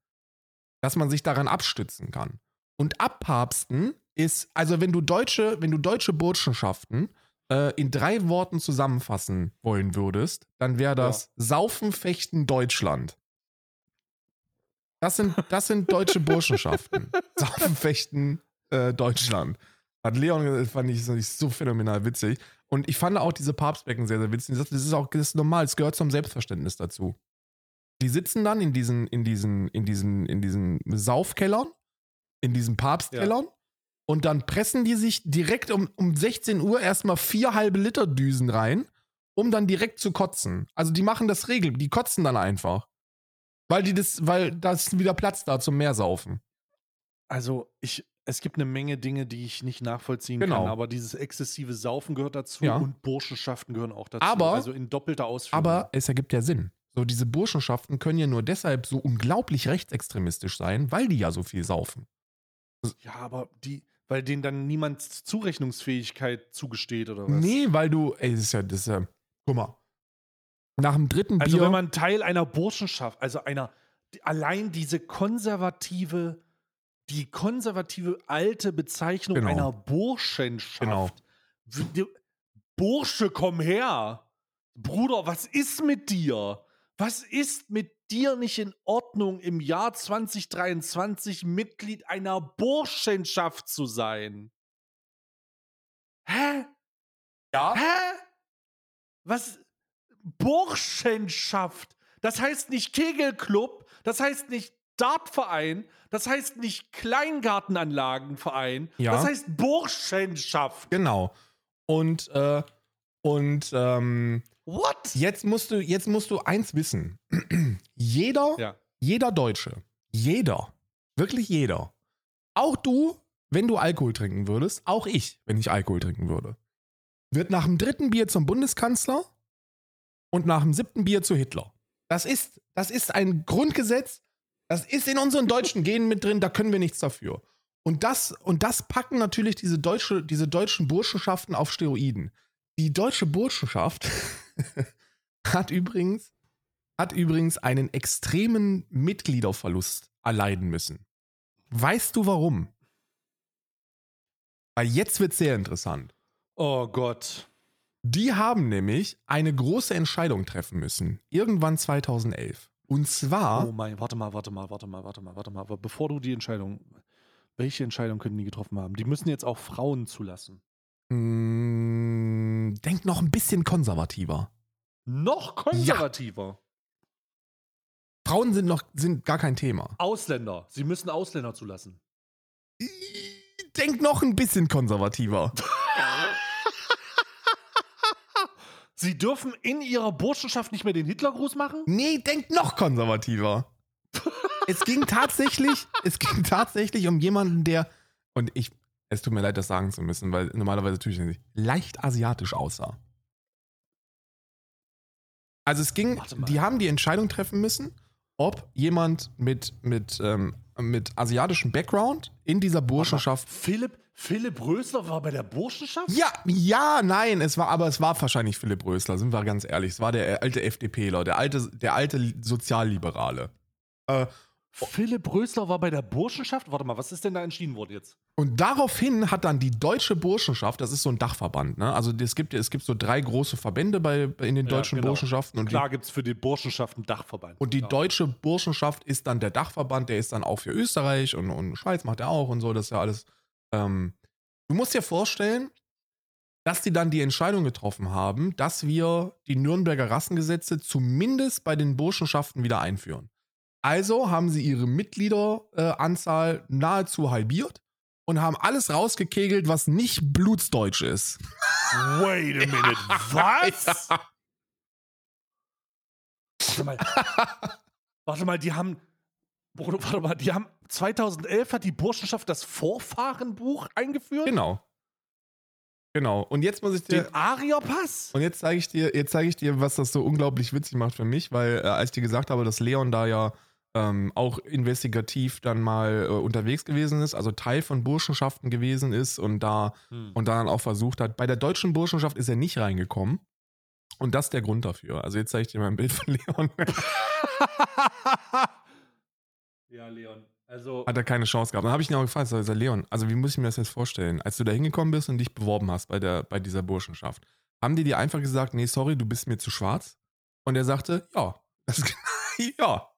[SPEAKER 2] dass man sich daran abstützen kann. Und abpapsten ist, also wenn du deutsche, wenn du deutsche Burschenschaften äh, in drei Worten zusammenfassen wollen würdest, dann wäre das ja. Saufen, Fechten, Deutschland. Das sind, das sind deutsche Burschenschaften. Saufen, Fechten, äh, Deutschland. Hat Leon fand ich, fand ich so phänomenal witzig. Und ich fand auch diese Papstbecken sehr, sehr witzig. Das ist auch das ist normal, es gehört zum Selbstverständnis dazu. Die sitzen dann in diesen, in diesen, in diesen, in diesen Saufkellern, in diesen Papstkellern. Ja. Und dann pressen die sich direkt um, um 16 Uhr erstmal vier halbe Liter Düsen rein, um dann direkt zu kotzen. Also die machen das Regel, die kotzen dann einfach. Weil die das, weil da ist wieder Platz da zum Meersaufen.
[SPEAKER 1] Also ich, es gibt eine Menge Dinge, die ich nicht nachvollziehen genau. kann, aber dieses exzessive Saufen gehört dazu ja. und Burschenschaften gehören auch dazu.
[SPEAKER 2] Aber,
[SPEAKER 1] also in doppelter Ausführung.
[SPEAKER 2] Aber es ergibt ja Sinn. So, diese Burschenschaften können ja nur deshalb so unglaublich rechtsextremistisch sein, weil die ja so viel saufen.
[SPEAKER 1] Ja, aber die, weil denen dann niemand Zurechnungsfähigkeit zugesteht oder was?
[SPEAKER 2] Nee, weil du, ey, das ist ja, das ist ja, guck mal. Nach dem dritten
[SPEAKER 1] also Bier. Also, wenn man Teil einer Burschenschaft, also einer, allein diese konservative die konservative alte Bezeichnung genau. einer Burschenschaft. Genau. Bursche, komm her. Bruder, was ist mit dir? Was ist mit dir nicht in Ordnung, im Jahr 2023 Mitglied einer Burschenschaft zu sein? Hä?
[SPEAKER 2] Ja?
[SPEAKER 1] Hä? Was? Burschenschaft? Das heißt nicht Kegelclub, das heißt nicht Dartverein, das heißt nicht Kleingartenanlagenverein,
[SPEAKER 2] Ja.
[SPEAKER 1] das heißt Burschenschaft.
[SPEAKER 2] Genau. Und, äh, und ähm,
[SPEAKER 1] What?
[SPEAKER 2] jetzt, musst du, jetzt musst du eins wissen. jeder,
[SPEAKER 1] Ja.
[SPEAKER 2] jeder Deutsche, jeder, wirklich jeder, auch du, wenn du Alkohol trinken würdest, auch ich, wenn ich Alkohol trinken würde, wird nach dem dritten Bier zum Bundeskanzler und nach dem siebten Bier zu Hitler. Das ist, das ist ein Grundgesetz, das ist in unseren deutschen Genen mit drin, da können wir nichts dafür. Und das, und das packen natürlich diese, deutsche, diese deutschen Burschenschaften auf Steroiden. Die deutsche Burschenschaft hat übrigens, hat übrigens einen extremen Mitgliederverlust erleiden müssen. Weißt du warum? Weil jetzt wird sehr interessant.
[SPEAKER 1] Oh Gott.
[SPEAKER 2] Die haben nämlich eine große Entscheidung treffen müssen. Irgendwann 2011. Und zwar,
[SPEAKER 1] Oh mein, warte mal, warte mal, warte mal, warte mal, warte mal. Aber bevor du die Entscheidung, welche Entscheidung können die getroffen haben? Die müssen jetzt auch Frauen zulassen.
[SPEAKER 2] Mh, denkt noch ein bisschen konservativer.
[SPEAKER 1] Noch konservativer.
[SPEAKER 2] Frauen sind noch sind gar kein Thema.
[SPEAKER 1] Ausländer. Sie müssen Ausländer zulassen.
[SPEAKER 2] Denkt noch ein bisschen konservativer.
[SPEAKER 1] Sie dürfen in ihrer Burschenschaft nicht mehr den Hitlergruß machen?
[SPEAKER 2] Nee, denkt noch konservativer. es ging tatsächlich, es ging tatsächlich um jemanden, der und ich, es tut mir leid, das sagen zu müssen, weil normalerweise tue ich das nicht, leicht asiatisch aussah. Also es ging, die haben die Entscheidung treffen müssen, ob jemand mit mit ähm, mit asiatischem Background in dieser Burschenschaft
[SPEAKER 1] Philipp, Philipp Rösler war bei der Burschenschaft?
[SPEAKER 2] Ja, ja, nein, es war, aber es war wahrscheinlich Philipp Rösler, sind wir ganz ehrlich. Es war der alte FDPler, der alte, der alte Sozialliberale. Äh,
[SPEAKER 1] Philipp Rösler war bei der Burschenschaft? Warte mal, was ist denn da entschieden worden jetzt?
[SPEAKER 2] und daraufhin hat dann die Deutsche Burschenschaft, das ist so ein Dachverband, ne? Also es gibt, es gibt so drei große Verbände bei, in den
[SPEAKER 1] Ja,
[SPEAKER 2] deutschen
[SPEAKER 1] genau.
[SPEAKER 2] Burschenschaften und
[SPEAKER 1] Klar gibt es für die Burschenschaft einen Dachverband.
[SPEAKER 2] Und die
[SPEAKER 1] ja.
[SPEAKER 2] Deutsche Burschenschaft ist dann der Dachverband, der ist dann auch für Österreich und, und Schweiz macht er auch und so, das ist ja alles. Ähm, du musst dir vorstellen, dass die dann die Entscheidung getroffen haben, dass wir die Nürnberger Rassengesetze zumindest bei den Burschenschaften wieder einführen. Also haben sie ihre Mitgliederanzahl Anzahl nahezu halbiert und haben alles rausgekegelt, was nicht blutsdeutsch ist.
[SPEAKER 1] Wait a minute, was?
[SPEAKER 2] Ja.
[SPEAKER 1] Warte mal. warte mal, die haben. Bruder, Warte mal, die haben 2011 hat die Burschenschaft das Vorfahrenbuch eingeführt?
[SPEAKER 2] Genau. Genau. Und jetzt muss ich dir.
[SPEAKER 1] Den Arierpass?
[SPEAKER 2] Und jetzt zeige ich dir, jetzt zeige ich dir, was das so unglaublich witzig macht für mich, weil äh, als ich dir gesagt habe, dass Leon da ja ähm, auch investigativ dann mal äh, unterwegs gewesen ist, also Teil von Burschenschaften gewesen ist und da
[SPEAKER 1] Hm.
[SPEAKER 2] und dann auch versucht hat. Bei der deutschen Burschenschaft ist er nicht reingekommen. Und das ist der Grund dafür. Also jetzt zeige ich dir mal ein Bild von Leon.
[SPEAKER 1] ja, Leon. Also.
[SPEAKER 2] Hat er keine Chance gehabt. Dann habe ich ihn auch gefragt, also Leon, also wie muss ich mir das jetzt vorstellen? Als du da hingekommen bist und dich beworben hast bei, der, bei dieser Burschenschaft, haben die dir einfach gesagt, nee, sorry, du bist mir zu schwarz? Und er sagte, ja. Das, ja.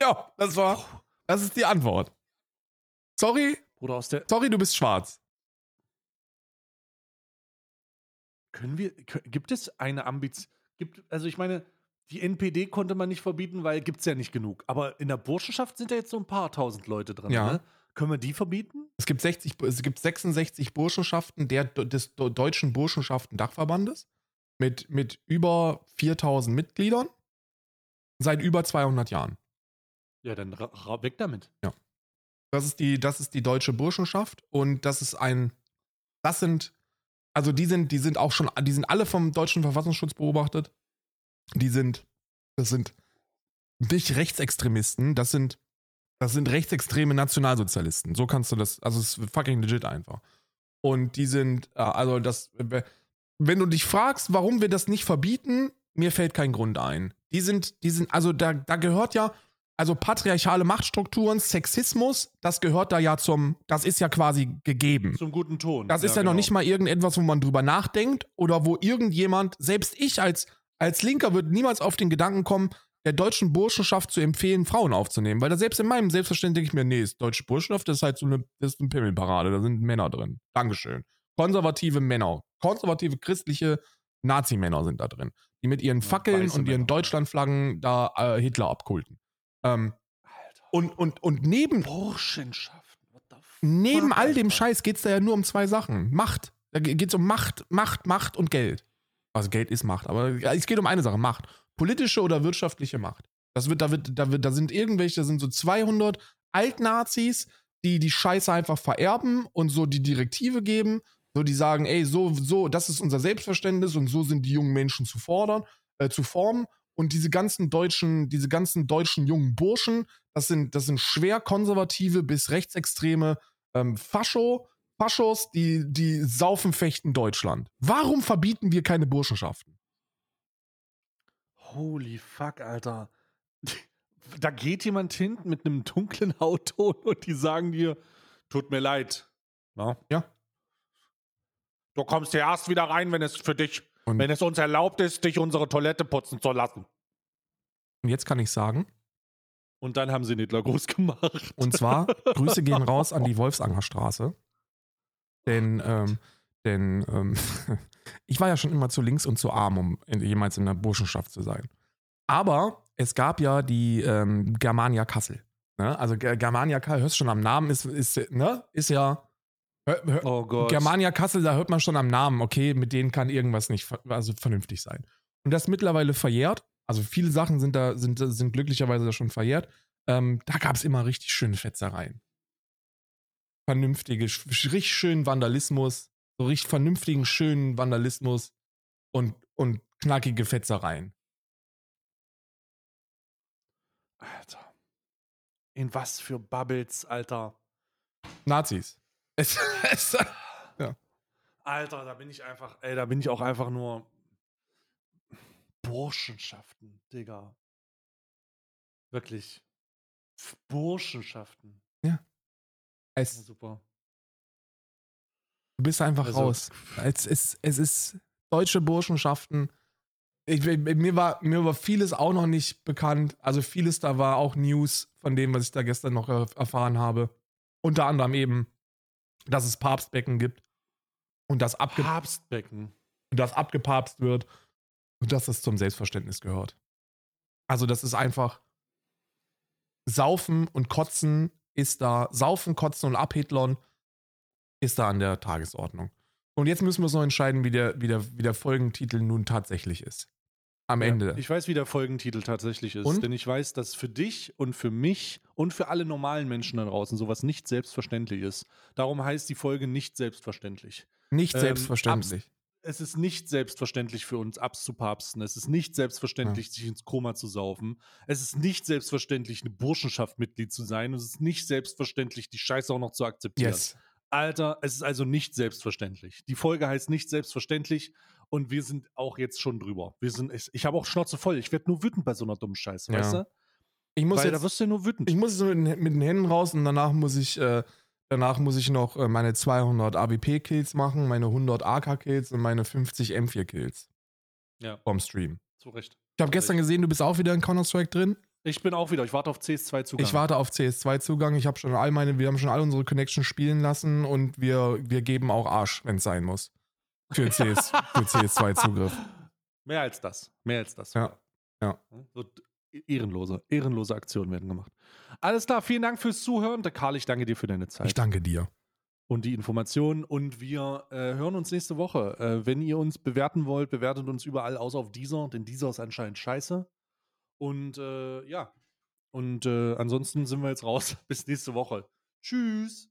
[SPEAKER 2] Ja, das war, das ist die Antwort. Sorry,
[SPEAKER 1] Bruder, aus der.
[SPEAKER 2] sorry, du bist schwarz.
[SPEAKER 1] Können wir. Gibt es eine Ambition? Gibt, also ich meine, die NPD konnte man nicht verbieten, weil gibt es ja nicht genug. Aber in der Burschenschaft sind ja jetzt so ein paar tausend Leute drin.
[SPEAKER 2] Ja.
[SPEAKER 1] Ne? Können wir die verbieten?
[SPEAKER 2] Es gibt, 60, es gibt 66 Burschenschaften der, des Deutschen Burschenschaften Dachverbandes mit, mit über 4000 Mitgliedern seit über 200 Jahren.
[SPEAKER 1] Ja, dann weg damit.
[SPEAKER 2] Das ist die, das ist die deutsche Burschenschaft und das ist ein, das sind, also die sind, die sind auch schon, die sind alle vom deutschen Verfassungsschutz beobachtet. Die sind, das sind nicht Rechtsextremisten, das sind, das sind rechtsextreme Nationalsozialisten. So kannst du das, also es ist fucking legit einfach. Und die sind, äh, also das, wenn du dich fragst, warum wir das nicht verbieten, mir fällt kein Grund ein. Die sind, die sind, also da, da gehört ja, also patriarchale Machtstrukturen, Sexismus, das gehört da ja zum, das ist ja quasi gegeben.
[SPEAKER 1] Zum guten Ton.
[SPEAKER 2] Das ist ja noch
[SPEAKER 1] genau.
[SPEAKER 2] nicht mal irgendetwas, wo man drüber nachdenkt oder wo irgendjemand, selbst ich als, als Linker würde niemals auf den Gedanken kommen, der deutschen Burschenschaft zu empfehlen, Frauen aufzunehmen. Weil da selbst in meinem Selbstverständnis denke ich mir, nee, ist deutsche Burschenschaft, das ist halt so eine, das ist eine Pimmelparade, da sind Männer drin. Dankeschön. Konservative Männer, konservative christliche Nazi-Männer sind da drin, die mit ihren Fackeln
[SPEAKER 1] weiße
[SPEAKER 2] und ihren
[SPEAKER 1] Männer.
[SPEAKER 2] Deutschlandflaggen da äh, Hitler abkulten. Ähm, Und, und, und neben,
[SPEAKER 1] Burschenschaften. What the fuck,
[SPEAKER 2] neben all dem
[SPEAKER 1] Alter?
[SPEAKER 2] Scheiß geht es da ja nur um zwei Sachen. Macht. Da geht es um Macht, Macht, Macht und Geld. Also Geld ist Macht, aber es geht um eine Sache, Macht. Politische oder wirtschaftliche Macht. Das wird, da wird, da wird, da sind irgendwelche, da sind so 200 Altnazis, die die Scheiße einfach vererben und so die Direktive geben, so die sagen, ey, so, so, das ist unser Selbstverständnis und so sind die jungen Menschen zu fordern, äh, zu formen. Und diese ganzen deutschen, diese ganzen deutschen jungen Burschen, das sind, das sind schwer konservative bis rechtsextreme ähm, Fascho, Faschos, die, die saufen fechten Deutschland. Warum verbieten wir keine Burschenschaften?
[SPEAKER 1] Holy fuck, Alter. Da geht jemand hin mit einem dunklen Hautton und die sagen dir, tut mir leid. Na?
[SPEAKER 2] Ja.
[SPEAKER 1] Du kommst hier erst wieder rein, wenn es für dich,
[SPEAKER 2] Und-
[SPEAKER 1] wenn es uns erlaubt ist, dich unsere Toilette putzen zu lassen.
[SPEAKER 2] Und jetzt kann ich sagen,
[SPEAKER 1] Und dann haben sie den Hitler groß gemacht.
[SPEAKER 2] Und zwar, Grüße gehen raus an die Wolfsangerstraße. Denn, ähm, denn ähm, ich war ja schon immer zu links und zu arm, um in, jemals in der Burschenschaft zu sein. Aber es gab ja die ähm, Germania Kassel. Ne? Also Ger- Germania Kassel, hörst schon am Namen, ist, ist, ne? ist ja. Hör, hör,
[SPEAKER 1] oh Gott.
[SPEAKER 2] Germania Kassel, da hört man schon am Namen, okay, mit denen kann irgendwas nicht also vernünftig sein. Und das mittlerweile verjährt. Also viele Sachen sind da, sind, sind glücklicherweise da schon verjährt. Ähm, da gab es immer richtig schöne Fetzereien. Vernünftige, richtig schönen Vandalismus, so richtig vernünftigen, schönen Vandalismus und, und knackige Fetzereien.
[SPEAKER 1] Alter. In was für Bubbles, Alter.
[SPEAKER 2] Nazis. Es, es,
[SPEAKER 1] Alter, da bin ich einfach, ey, da bin ich auch einfach nur Burschenschaften, Digga. Wirklich. Burschenschaften. Ja,
[SPEAKER 2] es,
[SPEAKER 1] super.
[SPEAKER 2] du bist einfach
[SPEAKER 1] Also-
[SPEAKER 2] raus. Es, es, es ist deutsche Burschenschaften. Ich, mir, war, mir war vieles auch noch nicht bekannt. Also vieles da war auch News von dem, was ich da gestern noch erfahren habe. Unter anderem eben, dass es Papstbecken gibt und dass, abge
[SPEAKER 1] Papstbecken.
[SPEAKER 2] dass abgepapst wird und dass es zum Selbstverständnis gehört. Also das ist einfach Saufen und Kotzen ist da, Saufen, Kotzen und Abhitlern ist da an der Tagesordnung. Und jetzt müssen wir uns noch entscheiden, wie der, wie der, wie der Folgentitel nun tatsächlich ist. Am
[SPEAKER 1] Ja,
[SPEAKER 2] Ende.
[SPEAKER 1] Ich weiß, wie der Folgentitel tatsächlich ist.
[SPEAKER 2] Und?
[SPEAKER 1] Denn ich weiß, dass für dich und für mich und für alle normalen Menschen da draußen sowas nicht selbstverständlich ist. Darum heißt die Folge nicht selbstverständlich.
[SPEAKER 2] Nicht
[SPEAKER 1] ähm,
[SPEAKER 2] selbstverständlich.
[SPEAKER 1] Es ist nicht selbstverständlich für uns abzupapsten. Es ist nicht selbstverständlich, sich ins Koma zu saufen. Es ist nicht selbstverständlich, eine Burschenschaft Mitglied zu sein. Es ist nicht selbstverständlich, die Scheiße auch noch zu akzeptieren.
[SPEAKER 2] Yes.
[SPEAKER 1] Alter, es ist also nicht selbstverständlich. Die Folge heißt nicht selbstverständlich und wir sind auch jetzt schon drüber. Wir sind, ich, ich habe auch Schnauze voll. Ich werde nur wütend bei so einer dummen Scheiße,
[SPEAKER 2] Ja.
[SPEAKER 1] weißt du?
[SPEAKER 2] Ich muss
[SPEAKER 1] Weil da
[SPEAKER 2] jetzt,
[SPEAKER 1] wirst du ja nur wütend.
[SPEAKER 2] ich muss jetzt mit, den- mit den Händen raus und danach muss ich, äh, danach muss ich noch äh, meine 200 AWP-Kills machen, meine 100 AK-Kills und meine 50 M4-Kills
[SPEAKER 1] ja,
[SPEAKER 2] vom Stream.
[SPEAKER 1] zu Recht.
[SPEAKER 2] Ich habe gestern gesehen, du bist auch wieder in Counter-Strike drin.
[SPEAKER 1] Ich bin auch wieder. Ich warte auf CS2 Zugang.
[SPEAKER 2] Ich warte auf CS2-Zugang. Ich habe schon all meine, wir haben schon all unsere Connections spielen lassen und wir, wir geben auch Arsch, wenn es sein muss. Für, CS, für CS2-Zugriff.
[SPEAKER 1] Mehr als das. Mehr als das.
[SPEAKER 2] Ja. Ja.
[SPEAKER 1] So ehrenlose, ehrenlose Aktionen werden gemacht. Alles klar, vielen Dank fürs Zuhören. Der Karl, ich danke dir für deine Zeit
[SPEAKER 2] Ich danke dir.
[SPEAKER 1] und die Informationen. Und wir äh, hören uns nächste Woche. Äh, wenn ihr uns bewerten wollt, bewertet uns überall außer auf dieser, denn dieser ist anscheinend scheiße. Und äh, ja. Und äh, ansonsten sind wir jetzt raus. Bis nächste Woche. Tschüss.